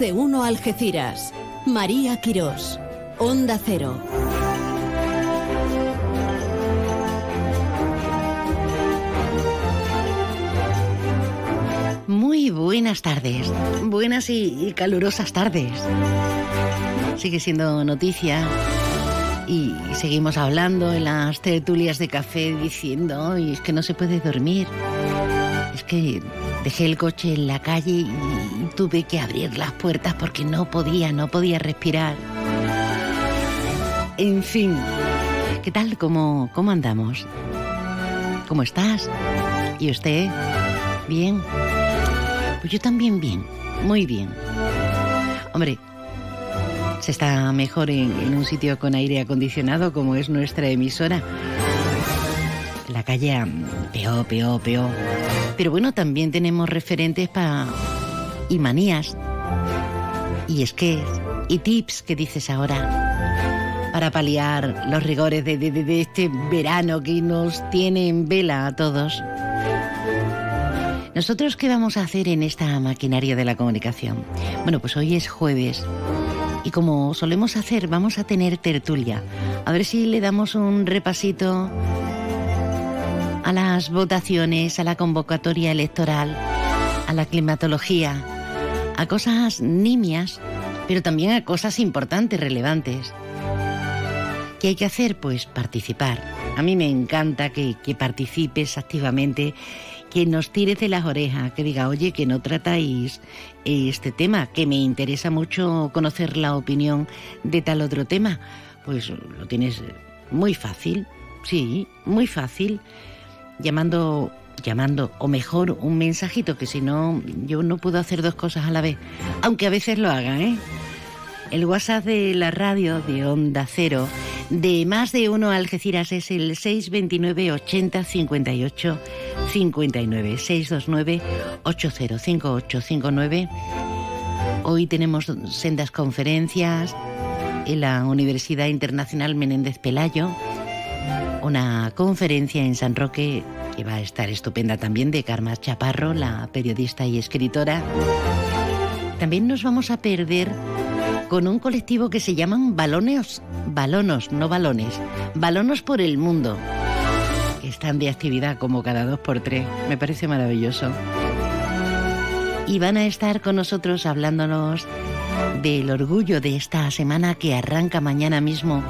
de uno Algeciras. María Quirós. Onda Cero. Muy buenas tardes, buenas y, calurosas tardes. Sigue siendo noticia y seguimos hablando en las tertulias de café diciendo, y es que no se puede dormir. Es que dejé el coche en la calle y tuve que abrir las puertas porque no podía, no podía respirar. En fin, ¿qué tal? ¿Cómo, cómo andamos? ¿Cómo estás? ¿Y usted? ¿Bien? Pues yo también bien, muy bien. Hombre, se está mejor en, en, un sitio con aire acondicionado como es nuestra emisora. La calle, peor, peor, peor. Pero bueno, también tenemos referentes para... y manías. Y es que... y tips que dices ahora para paliar los rigores de, de, este verano que nos tiene en vela a todos. ¿Nosotros qué vamos a hacer en esta maquinaria de la comunicación? Bueno, pues hoy es jueves y como solemos hacer, vamos a tener tertulia. A ver si le damos un repasito a las votaciones, a la convocatoria electoral, a la climatología, a cosas nimias, pero también a cosas importantes, relevantes. ¿Qué hay que hacer? Pues participar. A mí me encanta que, que participes activamente que nos tire de las orejas, que diga, oye, que no tratáis este tema, que me interesa mucho conocer la opinión de tal otro tema. Pues lo tienes muy fácil, sí, muy fácil, llamando, llamando, o mejor, un mensajito, que si no, yo no puedo hacer dos cosas a la vez, aunque a veces lo haga, ¿eh? El WhatsApp de la radio de Onda Cero de más de uno Algeciras es el 629 80 58 59 629 805859. Hoy tenemos sendas conferencias en la Universidad Internacional Menéndez Pelayo, una conferencia en San Roque que va a estar estupenda también de Carmen Chaparro, la periodista y escritora. También nos vamos a perder con un colectivo que se llaman Balones, Balonos, no balones, Balonos por el Mundo. Están de actividad como cada dos por tres. Me parece maravilloso. Y van a estar con nosotros hablándonos del orgullo de esta semana que arranca mañana mismo.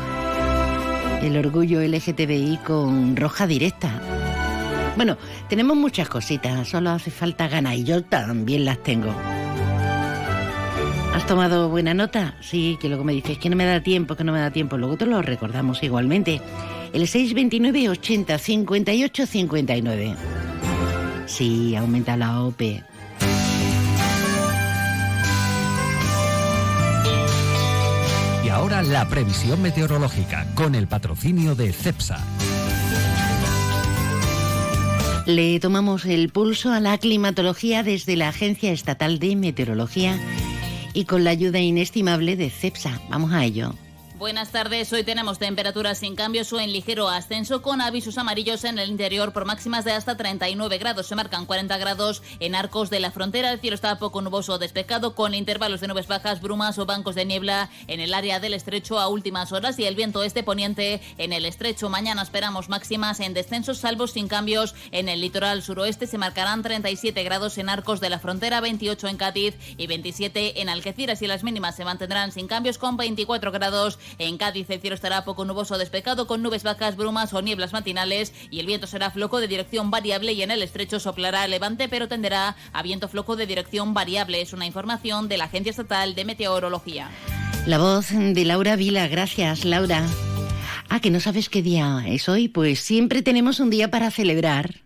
El orgullo LGTBI con roja directa. Bueno, tenemos muchas cositas, solo hace falta ganas y yo también las tengo. ¿Has tomado buena nota? Sí, que luego me dices que no me da tiempo, que no me da tiempo. Luego te lo recordamos igualmente. El 629 80 58 59. Sí, aumenta la OP. ahora la previsión meteorológica con el patrocinio de CEPSA. Le tomamos el pulso a la climatología desde la Agencia Estatal de Meteorología y con la ayuda inestimable de CEPSA. Vamos a ello. Buenas tardes. Hoy tenemos temperaturas sin cambios o en ligero ascenso con avisos amarillos en el interior por máximas de hasta 39 grados. Se marcan 40 grados en arcos de la frontera. El cielo está poco nuboso o despejado con intervalos de nubes bajas, brumas o bancos de niebla en el área del estrecho a últimas horas y el viento este poniente en el estrecho. Mañana esperamos máximas en descensos salvos sin cambios en el litoral suroeste. Se marcarán 37 grados en arcos de la frontera, 28 en Cádiz y 27 en Algeciras y las mínimas se mantendrán sin cambios con 24 grados en Cádiz el cielo estará poco nuboso despejado con nubes vacas, brumas o nieblas matinales y el viento será floco de dirección variable y en el estrecho soplará levante pero tenderá a viento floco de dirección variable. Es una información de la Agencia Estatal de Meteorología. La voz de Laura Vila. Gracias, Laura. Ah, que no sabes qué día es hoy. Pues siempre tenemos un día para celebrar.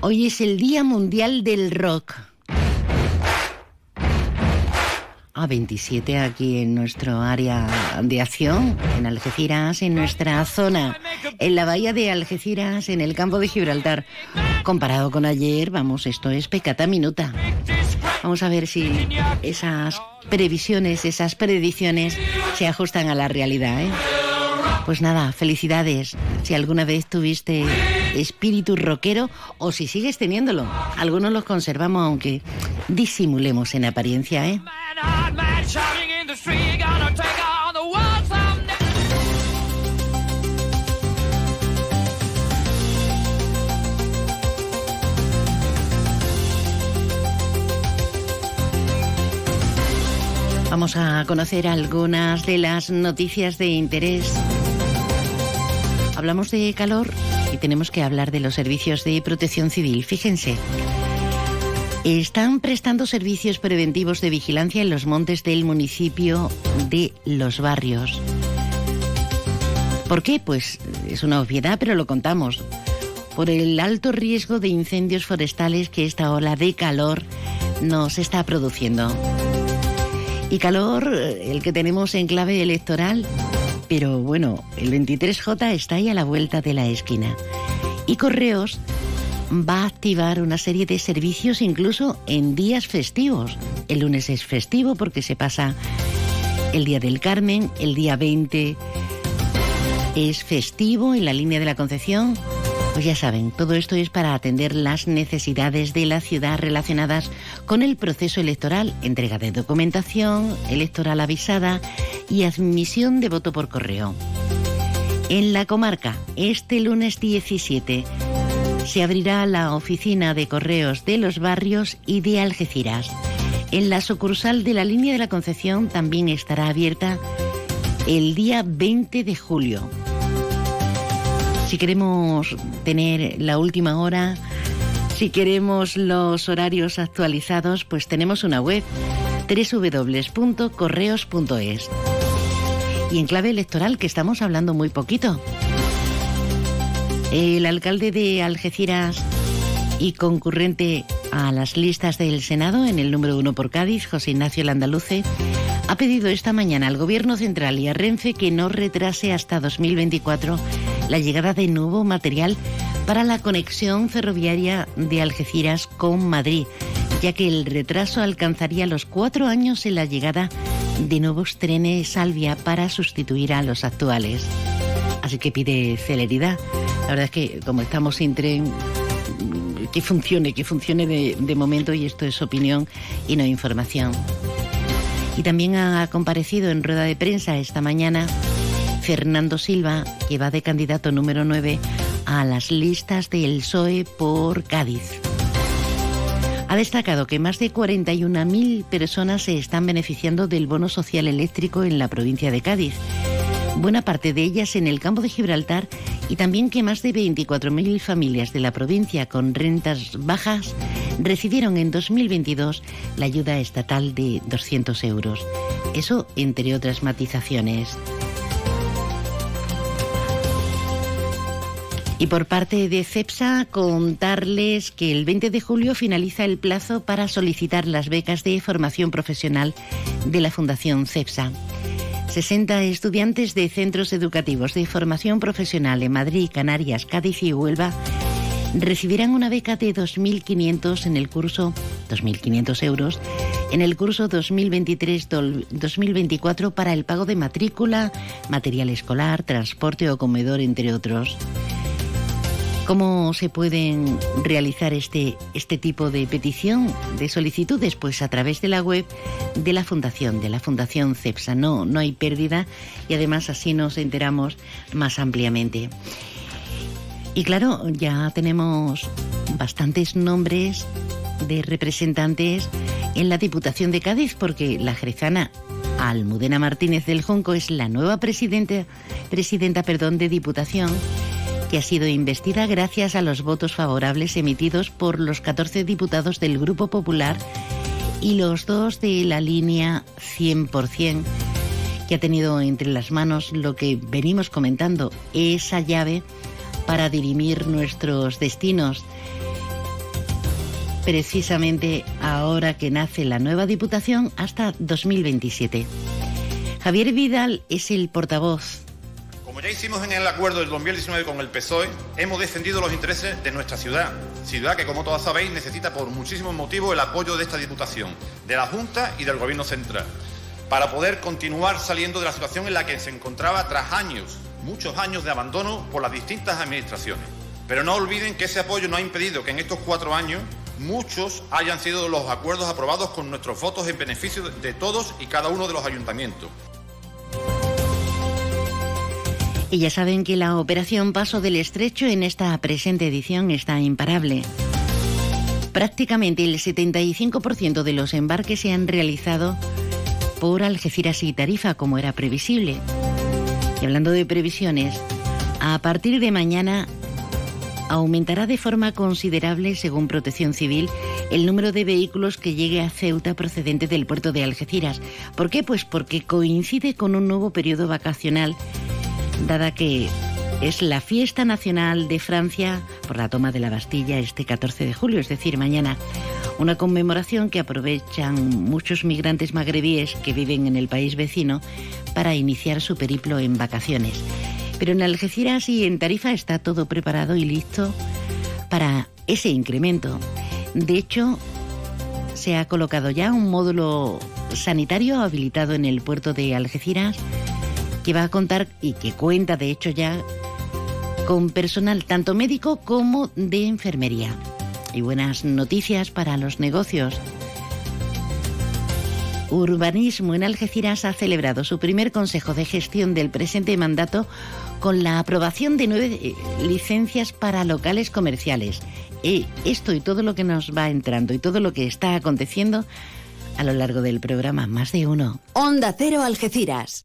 Hoy es el Día Mundial del Rock. A 27 aquí en nuestro área de acción, en Algeciras, en nuestra zona, en la bahía de Algeciras, en el campo de Gibraltar. Comparado con ayer, vamos, esto es pecata minuta. Vamos a ver si esas previsiones, esas predicciones se ajustan a la realidad. ¿eh? Pues nada, felicidades. Si alguna vez tuviste espíritu rockero o si sigues teniéndolo. Algunos los conservamos aunque disimulemos en apariencia, ¿eh? Vamos a conocer algunas de las noticias de interés. Hablamos de calor tenemos que hablar de los servicios de protección civil. Fíjense, están prestando servicios preventivos de vigilancia en los montes del municipio de Los Barrios. ¿Por qué? Pues es una obviedad, pero lo contamos. Por el alto riesgo de incendios forestales que esta ola de calor nos está produciendo. Y calor, el que tenemos en clave electoral. Pero bueno, el 23J está ahí a la vuelta de la esquina. Y Correos va a activar una serie de servicios incluso en días festivos. El lunes es festivo porque se pasa el Día del Carmen, el día 20 es festivo en la línea de la Concepción pues ya saben, todo esto es para atender las necesidades de la ciudad relacionadas con el proceso electoral, entrega de documentación electoral avisada y admisión de voto por correo. En la comarca, este lunes 17, se abrirá la oficina de correos de los barrios y de Algeciras. En la sucursal de la línea de la Concepción también estará abierta el día 20 de julio si queremos tener la última hora, si queremos los horarios actualizados, pues tenemos una web www.correos.es. Y en clave electoral, que estamos hablando muy poquito. El alcalde de Algeciras y concurrente a las listas del Senado en el número uno por Cádiz, José Ignacio Landaluce, ha pedido esta mañana al Gobierno Central y a Renfe que no retrase hasta 2024 la llegada de nuevo material para la conexión ferroviaria de Algeciras con Madrid, ya que el retraso alcanzaría los cuatro años en la llegada de nuevos trenes Salvia para sustituir a los actuales. Así que pide celeridad. La verdad es que como estamos sin tren, que funcione, que funcione de, de momento y esto es opinión y no información. Y también ha comparecido en rueda de prensa esta mañana Fernando Silva, que va de candidato número 9 a las listas del PSOE por Cádiz. Ha destacado que más de 41.000 personas se están beneficiando del bono social eléctrico en la provincia de Cádiz, buena parte de ellas en el campo de Gibraltar y también que más de 24.000 familias de la provincia con rentas bajas recibieron en 2022 la ayuda estatal de 200 euros. Eso entre otras matizaciones. Y por parte de CEPSA, contarles que el 20 de julio finaliza el plazo para solicitar las becas de formación profesional de la Fundación CEPSA. 60 estudiantes de centros educativos de formación profesional en Madrid, Canarias, Cádiz y Huelva recibirán una beca de 2.500 en el curso 2.500 euros en el curso 2023-2024 para el pago de matrícula, material escolar, transporte o comedor, entre otros. ¿Cómo se pueden realizar este, este tipo de petición, de solicitudes? Pues a través de la web de la Fundación, de la Fundación CEPSA. No, no hay pérdida y además así nos enteramos más ampliamente. Y claro, ya tenemos bastantes nombres de representantes en la Diputación de Cádiz porque la jerezana Almudena Martínez del Jonco es la nueva presidenta, presidenta perdón, de Diputación que ha sido investida gracias a los votos favorables emitidos por los 14 diputados del Grupo Popular y los dos de la línea 100%, que ha tenido entre las manos lo que venimos comentando, esa llave para dirimir nuestros destinos. Precisamente ahora que nace la nueva Diputación hasta 2027. Javier Vidal es el portavoz como ya hicimos en el acuerdo del 2019 con el PSOE, hemos defendido los intereses de nuestra ciudad, ciudad que como todas sabéis necesita por muchísimos motivos el apoyo de esta Diputación, de la Junta y del Gobierno Central, para poder continuar saliendo de la situación en la que se encontraba tras años, muchos años de abandono por las distintas administraciones. Pero no olviden que ese apoyo no ha impedido que en estos cuatro años muchos hayan sido los acuerdos aprobados con nuestros votos en beneficio de todos y cada uno de los ayuntamientos. Y ya saben que la operación Paso del Estrecho en esta presente edición está imparable. Prácticamente el 75% de los embarques se han realizado por Algeciras y Tarifa, como era previsible. Y hablando de previsiones, a partir de mañana aumentará de forma considerable, según Protección Civil, el número de vehículos que llegue a Ceuta procedente del puerto de Algeciras. ¿Por qué? Pues porque coincide con un nuevo periodo vacacional dada que es la fiesta nacional de Francia por la toma de la Bastilla este 14 de julio, es decir, mañana. Una conmemoración que aprovechan muchos migrantes magrebíes que viven en el país vecino para iniciar su periplo en vacaciones. Pero en Algeciras y en Tarifa está todo preparado y listo para ese incremento. De hecho, se ha colocado ya un módulo sanitario habilitado en el puerto de Algeciras que va a contar y que cuenta de hecho ya con personal tanto médico como de enfermería. Y buenas noticias para los negocios. Urbanismo en Algeciras ha celebrado su primer consejo de gestión del presente mandato con la aprobación de nueve eh, licencias para locales comerciales. Y esto y todo lo que nos va entrando y todo lo que está aconteciendo a lo largo del programa Más de Uno. Onda Cero Algeciras.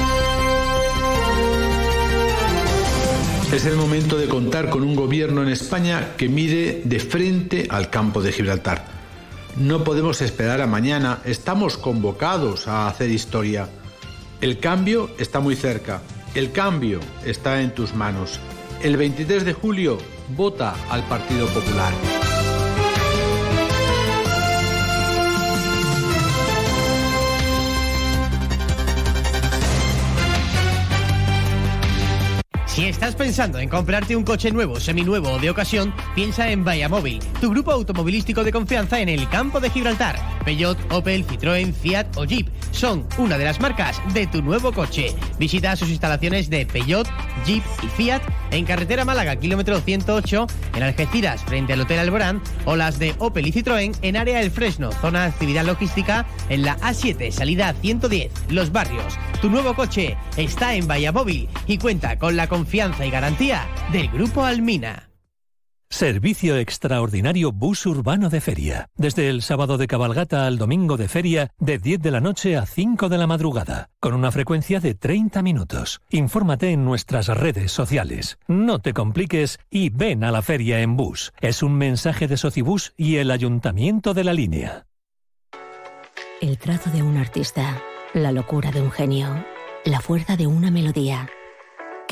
Es el momento de contar con un gobierno en España que mire de frente al campo de Gibraltar. No podemos esperar a mañana, estamos convocados a hacer historia. El cambio está muy cerca, el cambio está en tus manos. El 23 de julio, vota al Partido Popular. Si estás pensando en comprarte un coche nuevo, seminuevo o de ocasión, piensa en Móvil, tu grupo automovilístico de confianza en el campo de Gibraltar. Peugeot, Opel, Citroën, Fiat o Jeep son una de las marcas de tu nuevo coche. Visita sus instalaciones de Peugeot, Jeep y Fiat en carretera Málaga, kilómetro 108, en Algeciras, frente al Hotel Alborán, o las de Opel y Citroën en área del Fresno, zona de actividad logística, en la A7, salida 110, Los Barrios. Tu nuevo coche está en Móvil y cuenta con la confianza y garantía del Grupo Almina. Servicio extraordinario bus urbano de feria. Desde el sábado de cabalgata al domingo de feria, de 10 de la noche a 5 de la madrugada, con una frecuencia de 30 minutos. Infórmate en nuestras redes sociales. No te compliques y ven a la feria en bus. Es un mensaje de Socibus y el Ayuntamiento de la Línea. El trazo de un artista la locura de un genio, la fuerza de una melodía.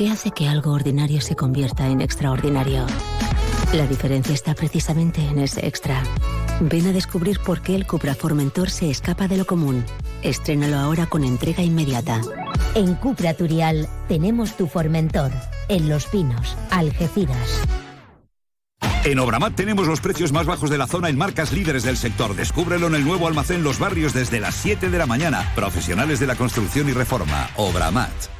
¿Qué hace que algo ordinario se convierta en extraordinario? La diferencia está precisamente en ese extra. Ven a descubrir por qué el Cupra Formentor se escapa de lo común. Estrénalo ahora con entrega inmediata. En Cupra Turial tenemos tu Formentor. En Los Pinos, Algeciras. En Obramat tenemos los precios más bajos de la zona en marcas líderes del sector. Descúbrelo en el nuevo almacén Los Barrios desde las 7 de la mañana. Profesionales de la construcción y reforma. Obramat.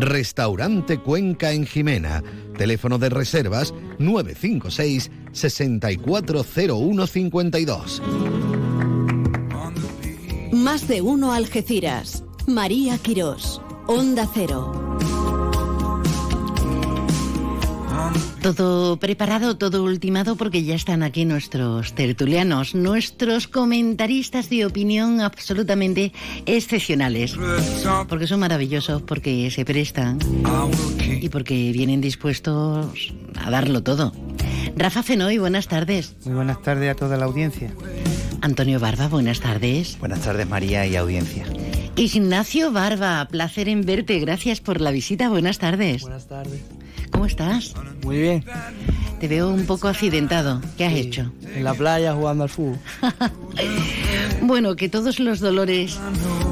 Restaurante Cuenca en Jimena. Teléfono de reservas 956 640152. Más de uno Algeciras. María Quirós. Onda Cero. Todo preparado, todo ultimado, porque ya están aquí nuestros tertulianos, nuestros comentaristas de opinión absolutamente excepcionales. Porque son maravillosos, porque se prestan y porque vienen dispuestos a darlo todo. Rafa Fenoy, buenas tardes. Muy buenas tardes a toda la audiencia. Antonio Barba, buenas tardes. Buenas tardes, María y audiencia. Ignacio Barba, placer en verte. Gracias por la visita. Buenas tardes. Buenas tardes. ¿Cómo estás? Muy bien. Te veo un poco accidentado. ¿Qué has hecho? En la playa jugando al fútbol. bueno, que todos los dolores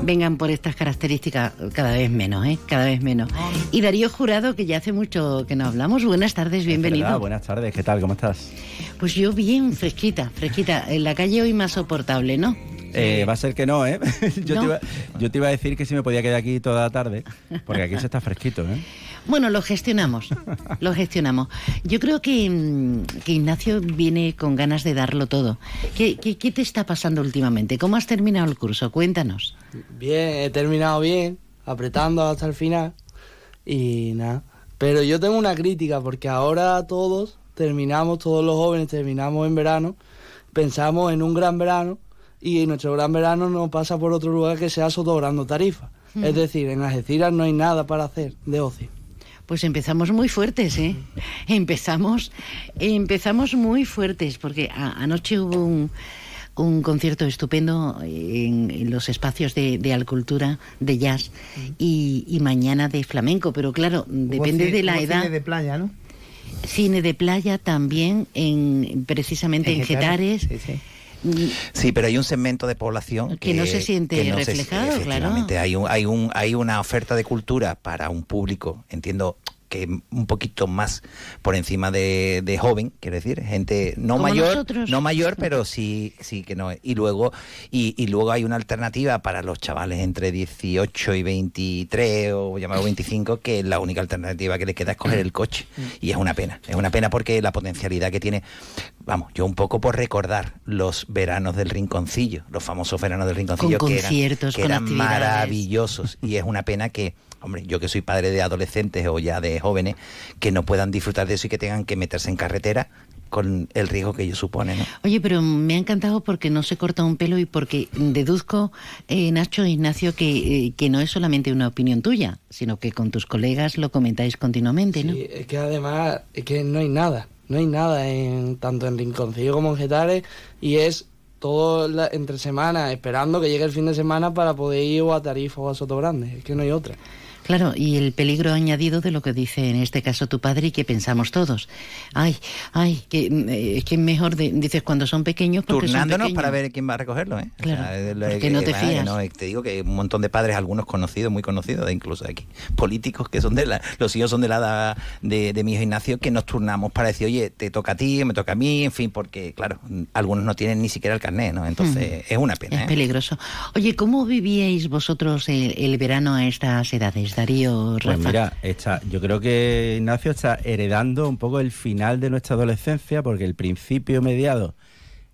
vengan por estas características cada vez menos, ¿eh? Cada vez menos. Y Darío Jurado, que ya hace mucho que no hablamos. Buenas tardes, bienvenido. buenas tardes, ¿qué tal? ¿Cómo estás? Pues yo bien, fresquita, fresquita. En la calle hoy más soportable, ¿no? Eh, va a ser que no, ¿eh? yo, Te iba, yo, Te iba, a decir que si me podía quedar aquí toda la tarde, porque aquí se está fresquito, ¿eh? Bueno, lo gestionamos, lo gestionamos. Yo creo que, mm, que, Ignacio viene con ganas de darlo todo. ¿Qué, ¿Qué, qué, te está pasando últimamente? ¿Cómo has terminado el curso? Cuéntanos. Bien, he terminado bien, apretando hasta el final y nada. Pero yo tengo una crítica porque ahora todos terminamos, todos los jóvenes terminamos en verano, pensamos en un gran verano y nuestro gran verano no pasa por otro lugar que sea sotobrando tarifas. Es decir, en Algeciras no hay nada para hacer de ocio. Pues empezamos muy fuertes, ¿eh? Empezamos, empezamos muy fuertes, porque anoche hubo un, un concierto estupendo en, los espacios de, de, Alcultura, de jazz, y, y, mañana de flamenco, pero claro, depende de la edad. Cine de playa, ¿no? Cine de playa también, en, precisamente en, Getares. Sí, sí. Sí, pero hay un segmento de población que, no se siente no reflejado, se, claro. Hay un, hay un, hay una oferta de cultura para un público, entiendo que un poquito más por encima de, de joven, quiero decir, gente no Como mayor, nosotros. no mayor, pero sí, sí que no. Y luego, y, y, luego hay una alternativa para los chavales entre 18 y 23 o llamado 25, que la única alternativa que les queda es coger el coche. Y es una pena, es una pena porque la potencialidad que tiene, vamos, yo un poco por recordar los veranos del rinconcillo, los famosos veranos del rinconcillo con que conciertos, eran, que eran maravillosos. Y es una pena que hombre, yo que soy padre de adolescentes o ya de jóvenes, que no puedan disfrutar de eso y que tengan que meterse en carretera con el riesgo que ello supone. ¿no? Oye, pero me ha encantado porque no se corta un pelo y porque deduzco, eh, Nacho e Ignacio, que, eh, que no es solamente una opinión tuya, sino que con tus colegas lo comentáis continuamente, ¿no? Sí, es que además es que no hay nada, no hay nada en tanto en Rinconcillo como en Getares y es todo la, entre semanas esperando que llegue el fin de semana para poder ir o a Tarifa o a Soto Grande, es que no hay otra. Claro, y el peligro añadido de lo que dice en este caso tu padre y que pensamos todos. Ay, ay, que es que mejor de, dices cuando son pequeños porque turnándonos son para ver quién va a recogerlo, ¿eh? Claro, o sea, porque que, no te fías. No, te digo que un montón de padres, algunos conocidos, muy conocidos, incluso aquí, políticos que son de la, los hijos son de la edad de, de mi hijo Ignacio, que nos turnamos para decir, oye, te toca a ti, me toca a mí, en fin, porque claro, algunos no tienen ni siquiera el carnet, ¿no? Entonces mm. es una pena. Es ¿eh? peligroso. Oye, ¿cómo vivíais vosotros el, el verano a estas edades, Pues mira, está, yo creo que Ignacio está heredando un poco el final de nuestra adolescencia, porque el principio mediado,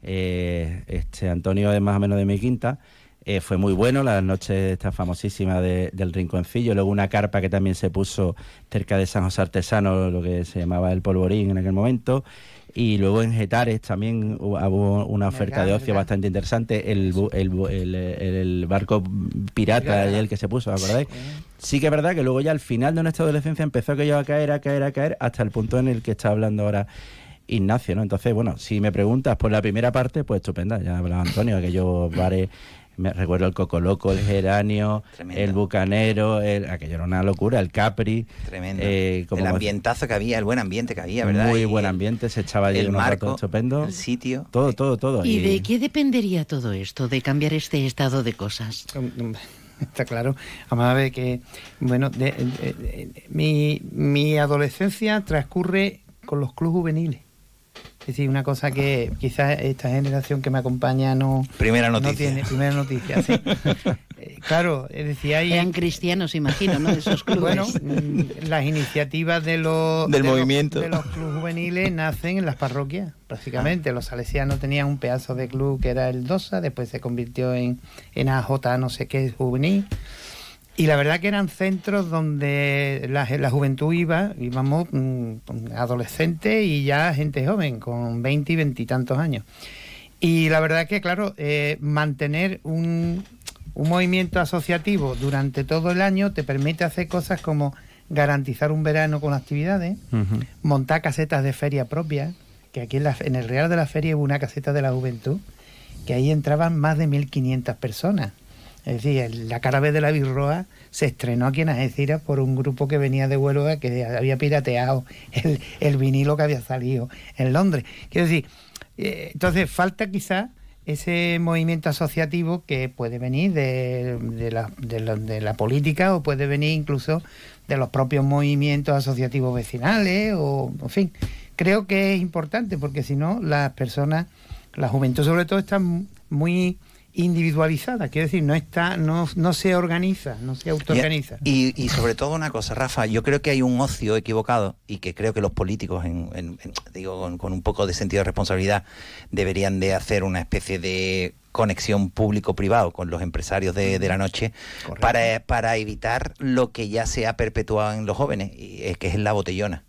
eh, este Antonio es más o menos de mi quinta, eh, fue muy bueno, las noches esta famosísima de, del Rinconcillo, luego una carpa que también se puso cerca de San José Artesano, lo que se llamaba el Polvorín en aquel momento, y luego en Getares también hubo una oferta de ocio bastante interesante, el, el, el, el barco pirata, el que se puso, ¿acordáis? Sí. Que es verdad que luego ya al final de nuestra adolescencia empezó aquello a caer, a caer, a caer, hasta el punto en el que está hablando ahora Ignacio, ¿no? Entonces, bueno, si me preguntas por la primera parte, pues estupenda, ya hablaba Antonio, aquellos bares me recuerdo el Cocoloco, el Geranio, Tremendo. el Bucanero, el, aquello era una locura, el Capri. Tremendo. Eh, como el ambientazo que había, el buen ambiente que había, ¿verdad? Muy buen ambiente, se echaba allí el unos marco, estupendo. El sitio. Todo, todo, todo. ¿Y, ¿Y de qué dependería todo esto, de cambiar este estado de cosas? Está claro. Vamos a ver que, bueno, de, de, de, mi, mi adolescencia transcurre con los clubes juveniles. Es decir, una cosa que quizás esta generación que me acompaña no, primera noticia. no tiene. Primera noticia, sí. eh, claro, es decir, hay... Eran cristianos, imagino, ¿no? Esos clubes. Bueno, mm, las iniciativas de los... Del de movimiento. Los, de los clubes juveniles nacen en las parroquias, prácticamente. Ah. Los salesianos tenían un pedazo de club que era el DOSA, después se convirtió en, en AJ no sé qué juvenil. Y la verdad que eran centros donde la, la juventud iba, íbamos mm, adolescentes y ya gente joven, con 20 y 20 y tantos años. Y la verdad que, claro, eh, mantener un, un movimiento asociativo durante todo el año te permite hacer cosas como garantizar un verano con actividades, montar casetas de feria propias, que aquí en, la- en el Real de la Feria hubo una caseta de la juventud, que ahí entraban más de 1.500 personas. Es decir, la cara B de la Birroa se estrenó aquí en Algeciras por un grupo que venía de Huelva que había pirateado el, el vinilo que había salido en Londres. Quiero decir, eh, entonces falta quizás ese movimiento asociativo que puede venir de, de la, de la- de la política o puede venir incluso de los propios movimientos asociativos vecinales o, en fin, creo que es importante porque si no las personas, la juventud sobre todo está muy individualizada, quiero decir, no está, no, no se organiza, no se autoorganiza. Y, y sobre todo una cosa, Rafa, yo creo que hay un ocio equivocado y que creo que los políticos, en, en- en- digo, con, con un poco de sentido de responsabilidad, deberían de hacer una especie de conexión público-privado con los empresarios de, de la noche para, para evitar lo que ya se ha perpetuado en los jóvenes, y es que es la botellona.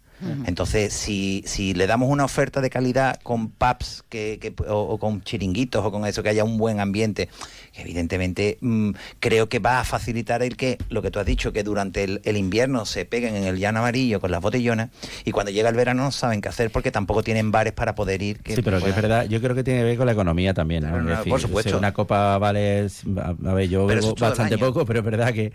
Entonces, si, si le damos una oferta de calidad con pubs que, que- o, o con chiringuitos o con eso, que haya un buen ambiente, evidentemente mm, creo que va a facilitar el que, lo que tú has dicho, que durante el, el invierno se peguen en el llano amarillo con las botellonas y cuando llega el verano no saben qué hacer porque tampoco tienen bares para poder ir. Que Sí, pero que es verdad, yo creo que tiene que ver con la economía también. ¿no? Decir, por supuesto. si una copa vale, a, ver, yo bebo bastante poco, pero es verdad que,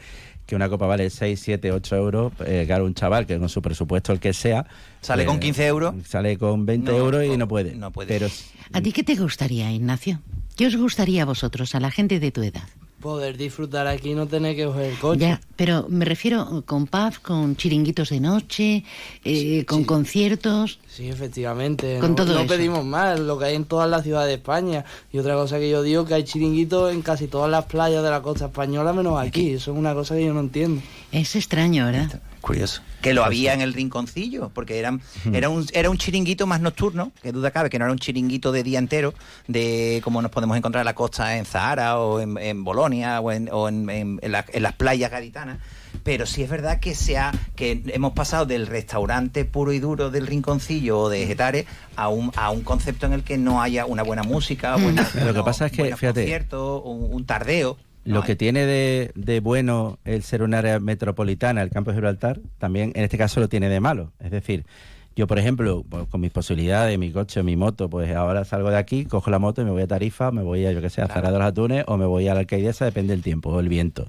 que una copa vale 6, 7, 8 euros. eh, claro, un chaval que con su presupuesto el que sea... Sale eh, con 15 euros. Sale con 20 No, euros y no, puede. no puede. Pero ¿A ti qué te gustaría, Ignacio? ¿Qué os gustaría a vosotros, a la gente de tu edad? Poder disfrutar aquí y no tener que coger el coche. Ya, pero me refiero con pubs, con chiringuitos de noche, eh, con conciertos. Sí, efectivamente. Con no, todo no eso. pedimos más, lo que hay en todas las ciudades de España. Y otra cosa que yo digo que hay chiringuitos en casi todas las playas de la costa española, menos aquí. Eso es una cosa que yo no entiendo. Es extraño, ¿verdad? Curioso. Que lo había en el rinconcillo, porque eran, era, un, era un chiringuito más nocturno, que duda cabe, que no era un chiringuito de día entero, de como nos podemos encontrar en la costa en Zahara o en, en Bolonia o, en, o en- en- en la- en las playas gaditanas. Pero sí es verdad que se ha, que hemos pasado del restaurante puro y duro del rinconcillo o de Getares a un, a un concepto en el que no haya una buena música, buena, Lo que pasa es que, fíjate, conciertos, un, un tardeo. Lo que tiene de, de bueno el ser un área metropolitana, el campo de Gibraltar, también en este caso lo tiene de malo. Es decir, yo, por ejemplo, pues, con mis posibilidades, mi coche, mi moto, pues ahora salgo de aquí, cojo la moto y me voy a Tarifa, me voy a, yo que sé, a Zara de los Atunes o me voy a la Alcaidesa, depende del tiempo o el viento.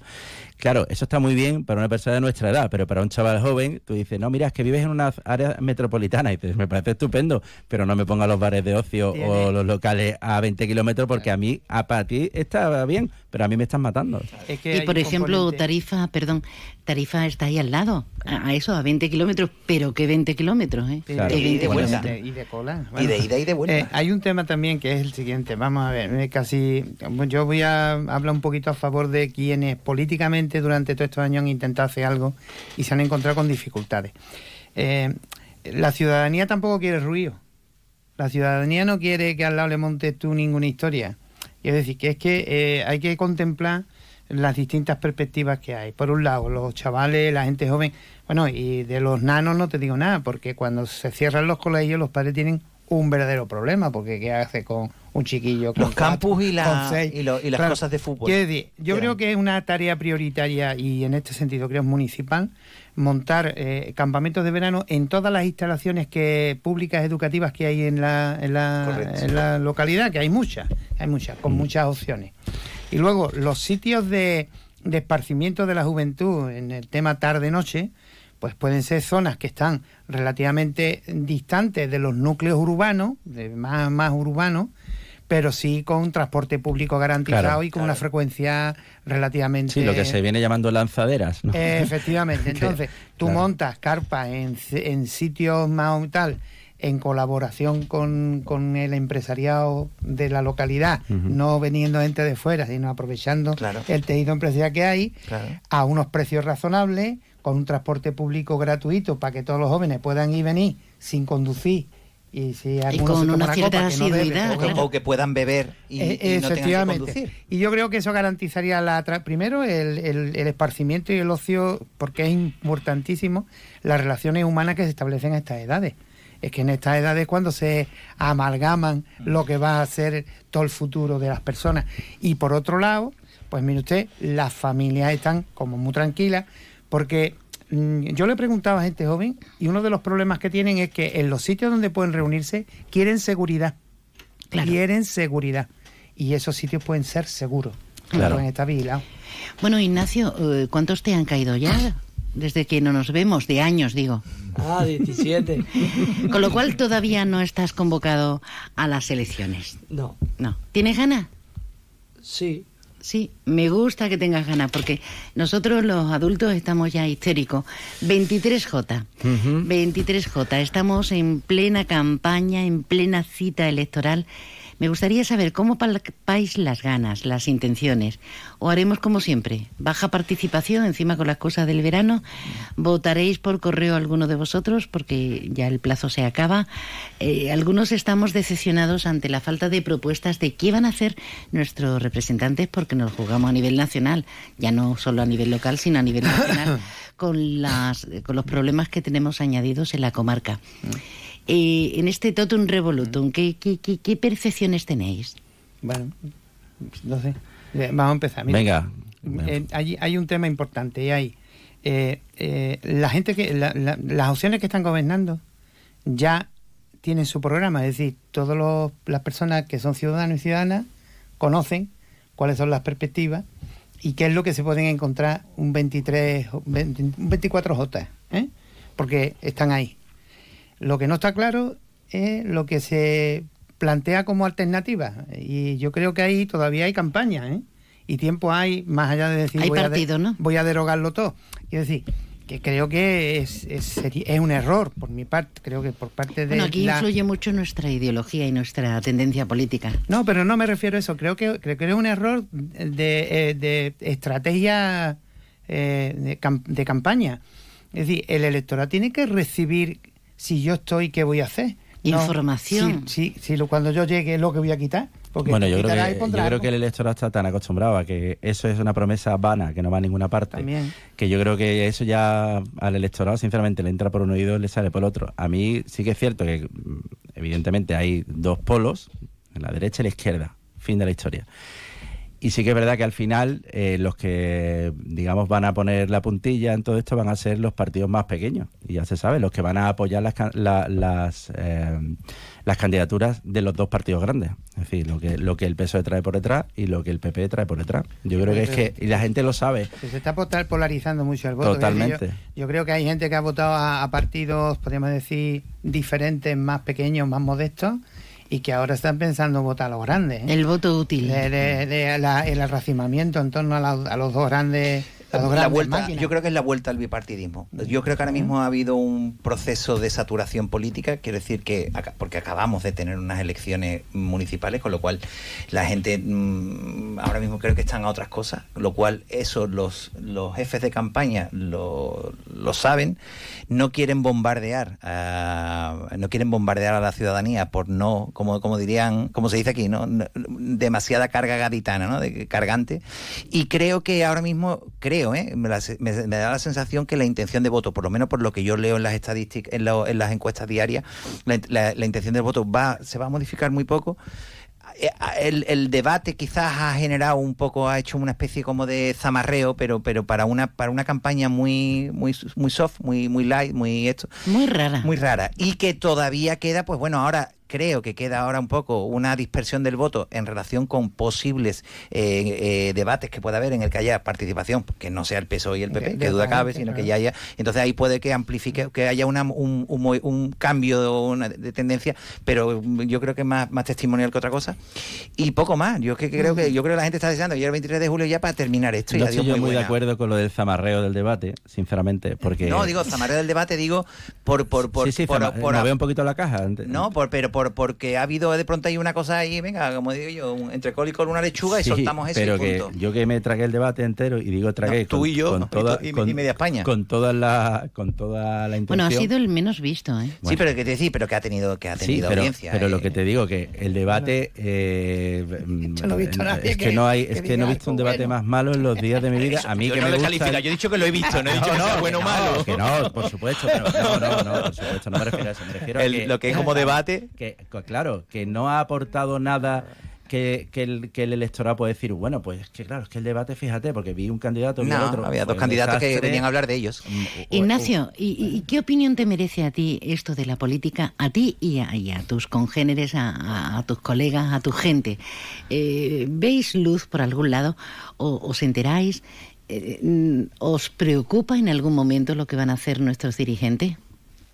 Claro, eso está muy bien para una persona de nuestra edad, pero para un chaval joven, tú dices, no, mira, es que vives en una área metropolitana y dices, me parece estupendo, pero no me ponga los bares de ocio o los locales a 20 kilómetros porque a mí, a para ti está bien, pero a mí me están matando. Es que Y por ejemplo, componente- Tarifa, perdón, Tarifa está ahí al lado, a a eso, a 20 kilómetros, pero ¿qué 20 kilómetros? ¿eh? ¿Qué y 20 de vuelta. kilómetros? Y de, y de cola. Y de ida y de vuelta. Eh, hay un tema también que es el siguiente. Vamos a ver, casi. Yo voy a hablar un poquito a favor de quienes políticamente durante todos estos años han intentado hacer algo y se han encontrado con dificultades. Eh, la ciudadanía tampoco quiere ruido. La ciudadanía no quiere que al lado le montes tú ninguna historia. Es decir, que es que eh, hay que contemplar las distintas perspectivas que hay. Por un lado, los chavales, la gente joven, bueno, y de los nanos no te digo nada, porque cuando se cierran los colegios los padres tienen un verdadero problema, porque ¿qué hace con un chiquillo? Con Los campus y la- con seis? y lo- y las cosas de fútbol. Decir, yo creo que es una tarea prioritaria y en este sentido creo municipal montar eh, campamentos de verano en todas las instalaciones que públicas educativas que hay en la, en la, en la localidad, que hay muchas, hay muchas, con muchas opciones. Y luego los sitios de, de esparcimiento de la juventud en el tema tarde-noche, pues pueden ser zonas que están relativamente distantes de los núcleos urbanos, de más, más urbanos, pero sí con transporte público garantizado Claro, y con una frecuencia relativamente... Sí, lo que se viene llamando lanzaderas. ¿no? Eh, efectivamente. Entonces, tú Claro. montas carpas en, sitios más o tal, en colaboración con, con el empresariado de la localidad, no veniendo gente de fuera, sino aprovechando Claro. el tejido empresarial que hay, Claro. a unos precios razonables, con un transporte público gratuito para que todos los jóvenes puedan ir y venir sin conducir Y, si Y alguno con una cierta copa que no debe, asiduidad, o- O que- o que puedan beber y, Eh, y no tengan que efectivamente. conducir. Y yo creo que eso garantizaría la primero el, el- el esparcimiento y el ocio, porque es importantísimo las relaciones humanas que se establecen a estas edades. Es que en estas edades cuando se amalgaman lo que va a ser todo el futuro de las personas. Y por otro lado, pues mire usted, las familias están como muy tranquilas, porque mm, yo le preguntaba a gente joven y uno de los problemas que tienen es que en los sitios donde pueden reunirse quieren seguridad. Quieren seguridad. Y esos sitios pueden ser seguros. Claro. Pueden estar vigilados. Bueno, Ignacio, eh, ¿cuántos te han caído ya? Desde que no nos vemos, de años, digo. Ah, 17. Con lo cual todavía no estás convocado a las elecciones. No. No. ¿Tienes ganas? Sí. Sí, me gusta que tengas ganas, porque nosotros los adultos estamos ya histéricos. 23J. 23J. Estamos en plena campaña, en plena cita electoral. Me gustaría saber cómo palpáis las ganas, las intenciones. O haremos como siempre, baja participación, encima con las cosas del verano. ¿Votaréis por correo alguno de vosotros? Porque ya el plazo se acaba. Eh, algunos estamos decepcionados ante la falta de propuestas de qué van a hacer nuestros representantes porque nos jugamos a nivel nacional, ya no solo a nivel local, sino a nivel nacional, con, las, con los problemas que tenemos añadidos en la comarca. Eh, en este totum revolutum, ¿qué, qué, qué, qué percepciones tenéis? Bueno, no sé. Vamos a empezar. Mira, Venga. eh, hay, hay un tema importante y hay eh, eh, la gente que la- la- las opciones que están gobernando ya tienen su programa, es decir, todas las personas que son ciudadanos y ciudadanas conocen cuáles son las perspectivas y qué es lo que se pueden encontrar un 23, o 20 un 24J, ¿eh? porque están ahí. Lo que no está claro es lo que se plantea como alternativa. Y yo creo que ahí todavía hay campaña, ¿eh? Y tiempo hay, más allá de decir Hay voy, partido, a de- ¿no? voy a derogarlo todo. Quiero decir, que creo que es, es, es un error por mi parte, creo que por parte de Bueno, aquí la... influye mucho nuestra ideología y nuestra tendencia política. No, pero no me refiero a eso. Creo que, creo que es un error de, eh, de estrategia eh, de, de campaña. Es decir, el electorado tiene que recibir si yo estoy, ¿qué voy a hacer? No, Información. Si, si, cuando yo llegue es lo que voy a quitar. Porque Bueno, yo creo, que, yo creo que el electorado está tan acostumbrado a que eso es una promesa vana, que no va a ninguna parte, También. que yo creo que eso ya al electorado, sinceramente, le entra por un oído y le sale por el otro. A mí sí que es cierto que, mm, evidentemente, hay dos polos, la derecha y la izquierda, fin de la historia. Y sí que es verdad que al final eh, los que, digamos, van a poner la puntilla en todo esto van a ser los partidos más pequeños. Y ya se sabe, los que van a apoyar las, la- las, eh, las candidaturas de los dos partidos grandes. Es decir, lo que, lo que el PSOE trae por detrás y lo que el PP trae por detrás. Yo creo que es que, y la gente lo sabe, se está polarizando mucho el voto. Totalmente. Yo, yo creo que hay gente que ha votado a, a partidos, podríamos decir, diferentes, más pequeños, más modestos, y que ahora están pensando votar a los grandes. ¿eh? El voto útil. De- de- de la- el arracimamiento en torno a, la- a los dos grandes, La vuelta, máquinas. yo creo que es la vuelta al bipartidismo. Yo creo que ahora mismo ha habido un proceso de saturación política, quiero decir que, porque acabamos de tener unas elecciones municipales, con lo cual la gente mm, ahora mismo creo que están a otras cosas, lo cual eso los, los jefes de campaña lo, lo saben, no quieren bombardear, a- no quieren bombardear a la ciudadanía por no, como, como dirían, como se dice aquí. No- demasiada carga gaditana, ¿no? De, cargante. Y creo que ahora mismo, creo, ¿eh? me, la- me- me da la sensación que la intención de voto, por lo menos por lo que yo leo en las estadísticas, en, lo- en las encuestas diarias, la, la- la intención del voto va, se va a modificar muy poco. Eh, El, el debate quizás ha generado un poco, ha hecho una especie como de zamarreo, pero, pero para una, para una campaña muy, muy, muy soft, muy, muy light, muy esto. Muy rara. Muy rara. Y que todavía queda, pues bueno, ahora creo que queda ahora un poco una dispersión del voto en relación con posibles eh, eh, debates que pueda haber en el que haya participación, que no sea el PSOE y el PP, De- que duda cabe, sino que ya haya. Entonces ahí puede que amplifique, que haya una, un, un, mo- un cambio una, de tendencia, pero yo creo que es más, más testimonial que otra cosa. Y poco más. Yo que creo que yo creo que la gente está deseando llegar el 23 de julio ya para terminar esto. y no estoy yo muy de acuerdo con lo del zamarreo del debate, sinceramente, porque... No, digo, zamarreo del debate, digo, por, por, por, sí, sí, por- por- ¿no ve un poquito la caja? no, por, pero por, por, porque ha habido de pronto ahí una cosa ahí, venga, como digo yo, un- entre col y col una lechuga y Sí, soltamos eso pero y que punto. yo que me tragué el debate entero y digo tragué No, tú con, y yo, con no, y toda, y- con- y media España. con toda la con toda la intención Bueno, ha sido el menos visto, ¿eh? Sí, pero que te decir, pero que ha tenido, que ha Sí, tenido pero, audiencia. pero eh. lo que te digo que el debate eh, mm, no he visto nadie es que, que- no hay que es que no he visto un debate bueno. más malo en los días de mi vida a mí Yo que no me gusta yo he dicho que lo he visto, no he dicho que sea bueno o malo. no, que no, por supuesto, pero no, no, no, por supuesto, no me refiero a eso, me refiero a lo que es como debate. que, que, claro, que no ha aportado nada que, que el, que el electorado puede decir, bueno, pues es que claro, es que el debate, fíjate, porque vi un candidato vi No, otro. había dos candidatos que venían a hablar de ellos. Ignacio, ¿y, y- y qué opinión te merece a ti esto de la política, a ti y a, y a tus congéneres, a, a- a tus colegas, a tu gente? Eh, ¿Veis luz por algún lado? ¿O os enteráis? Eh, mm, ¿Os preocupa en algún momento lo que van a hacer nuestros dirigentes?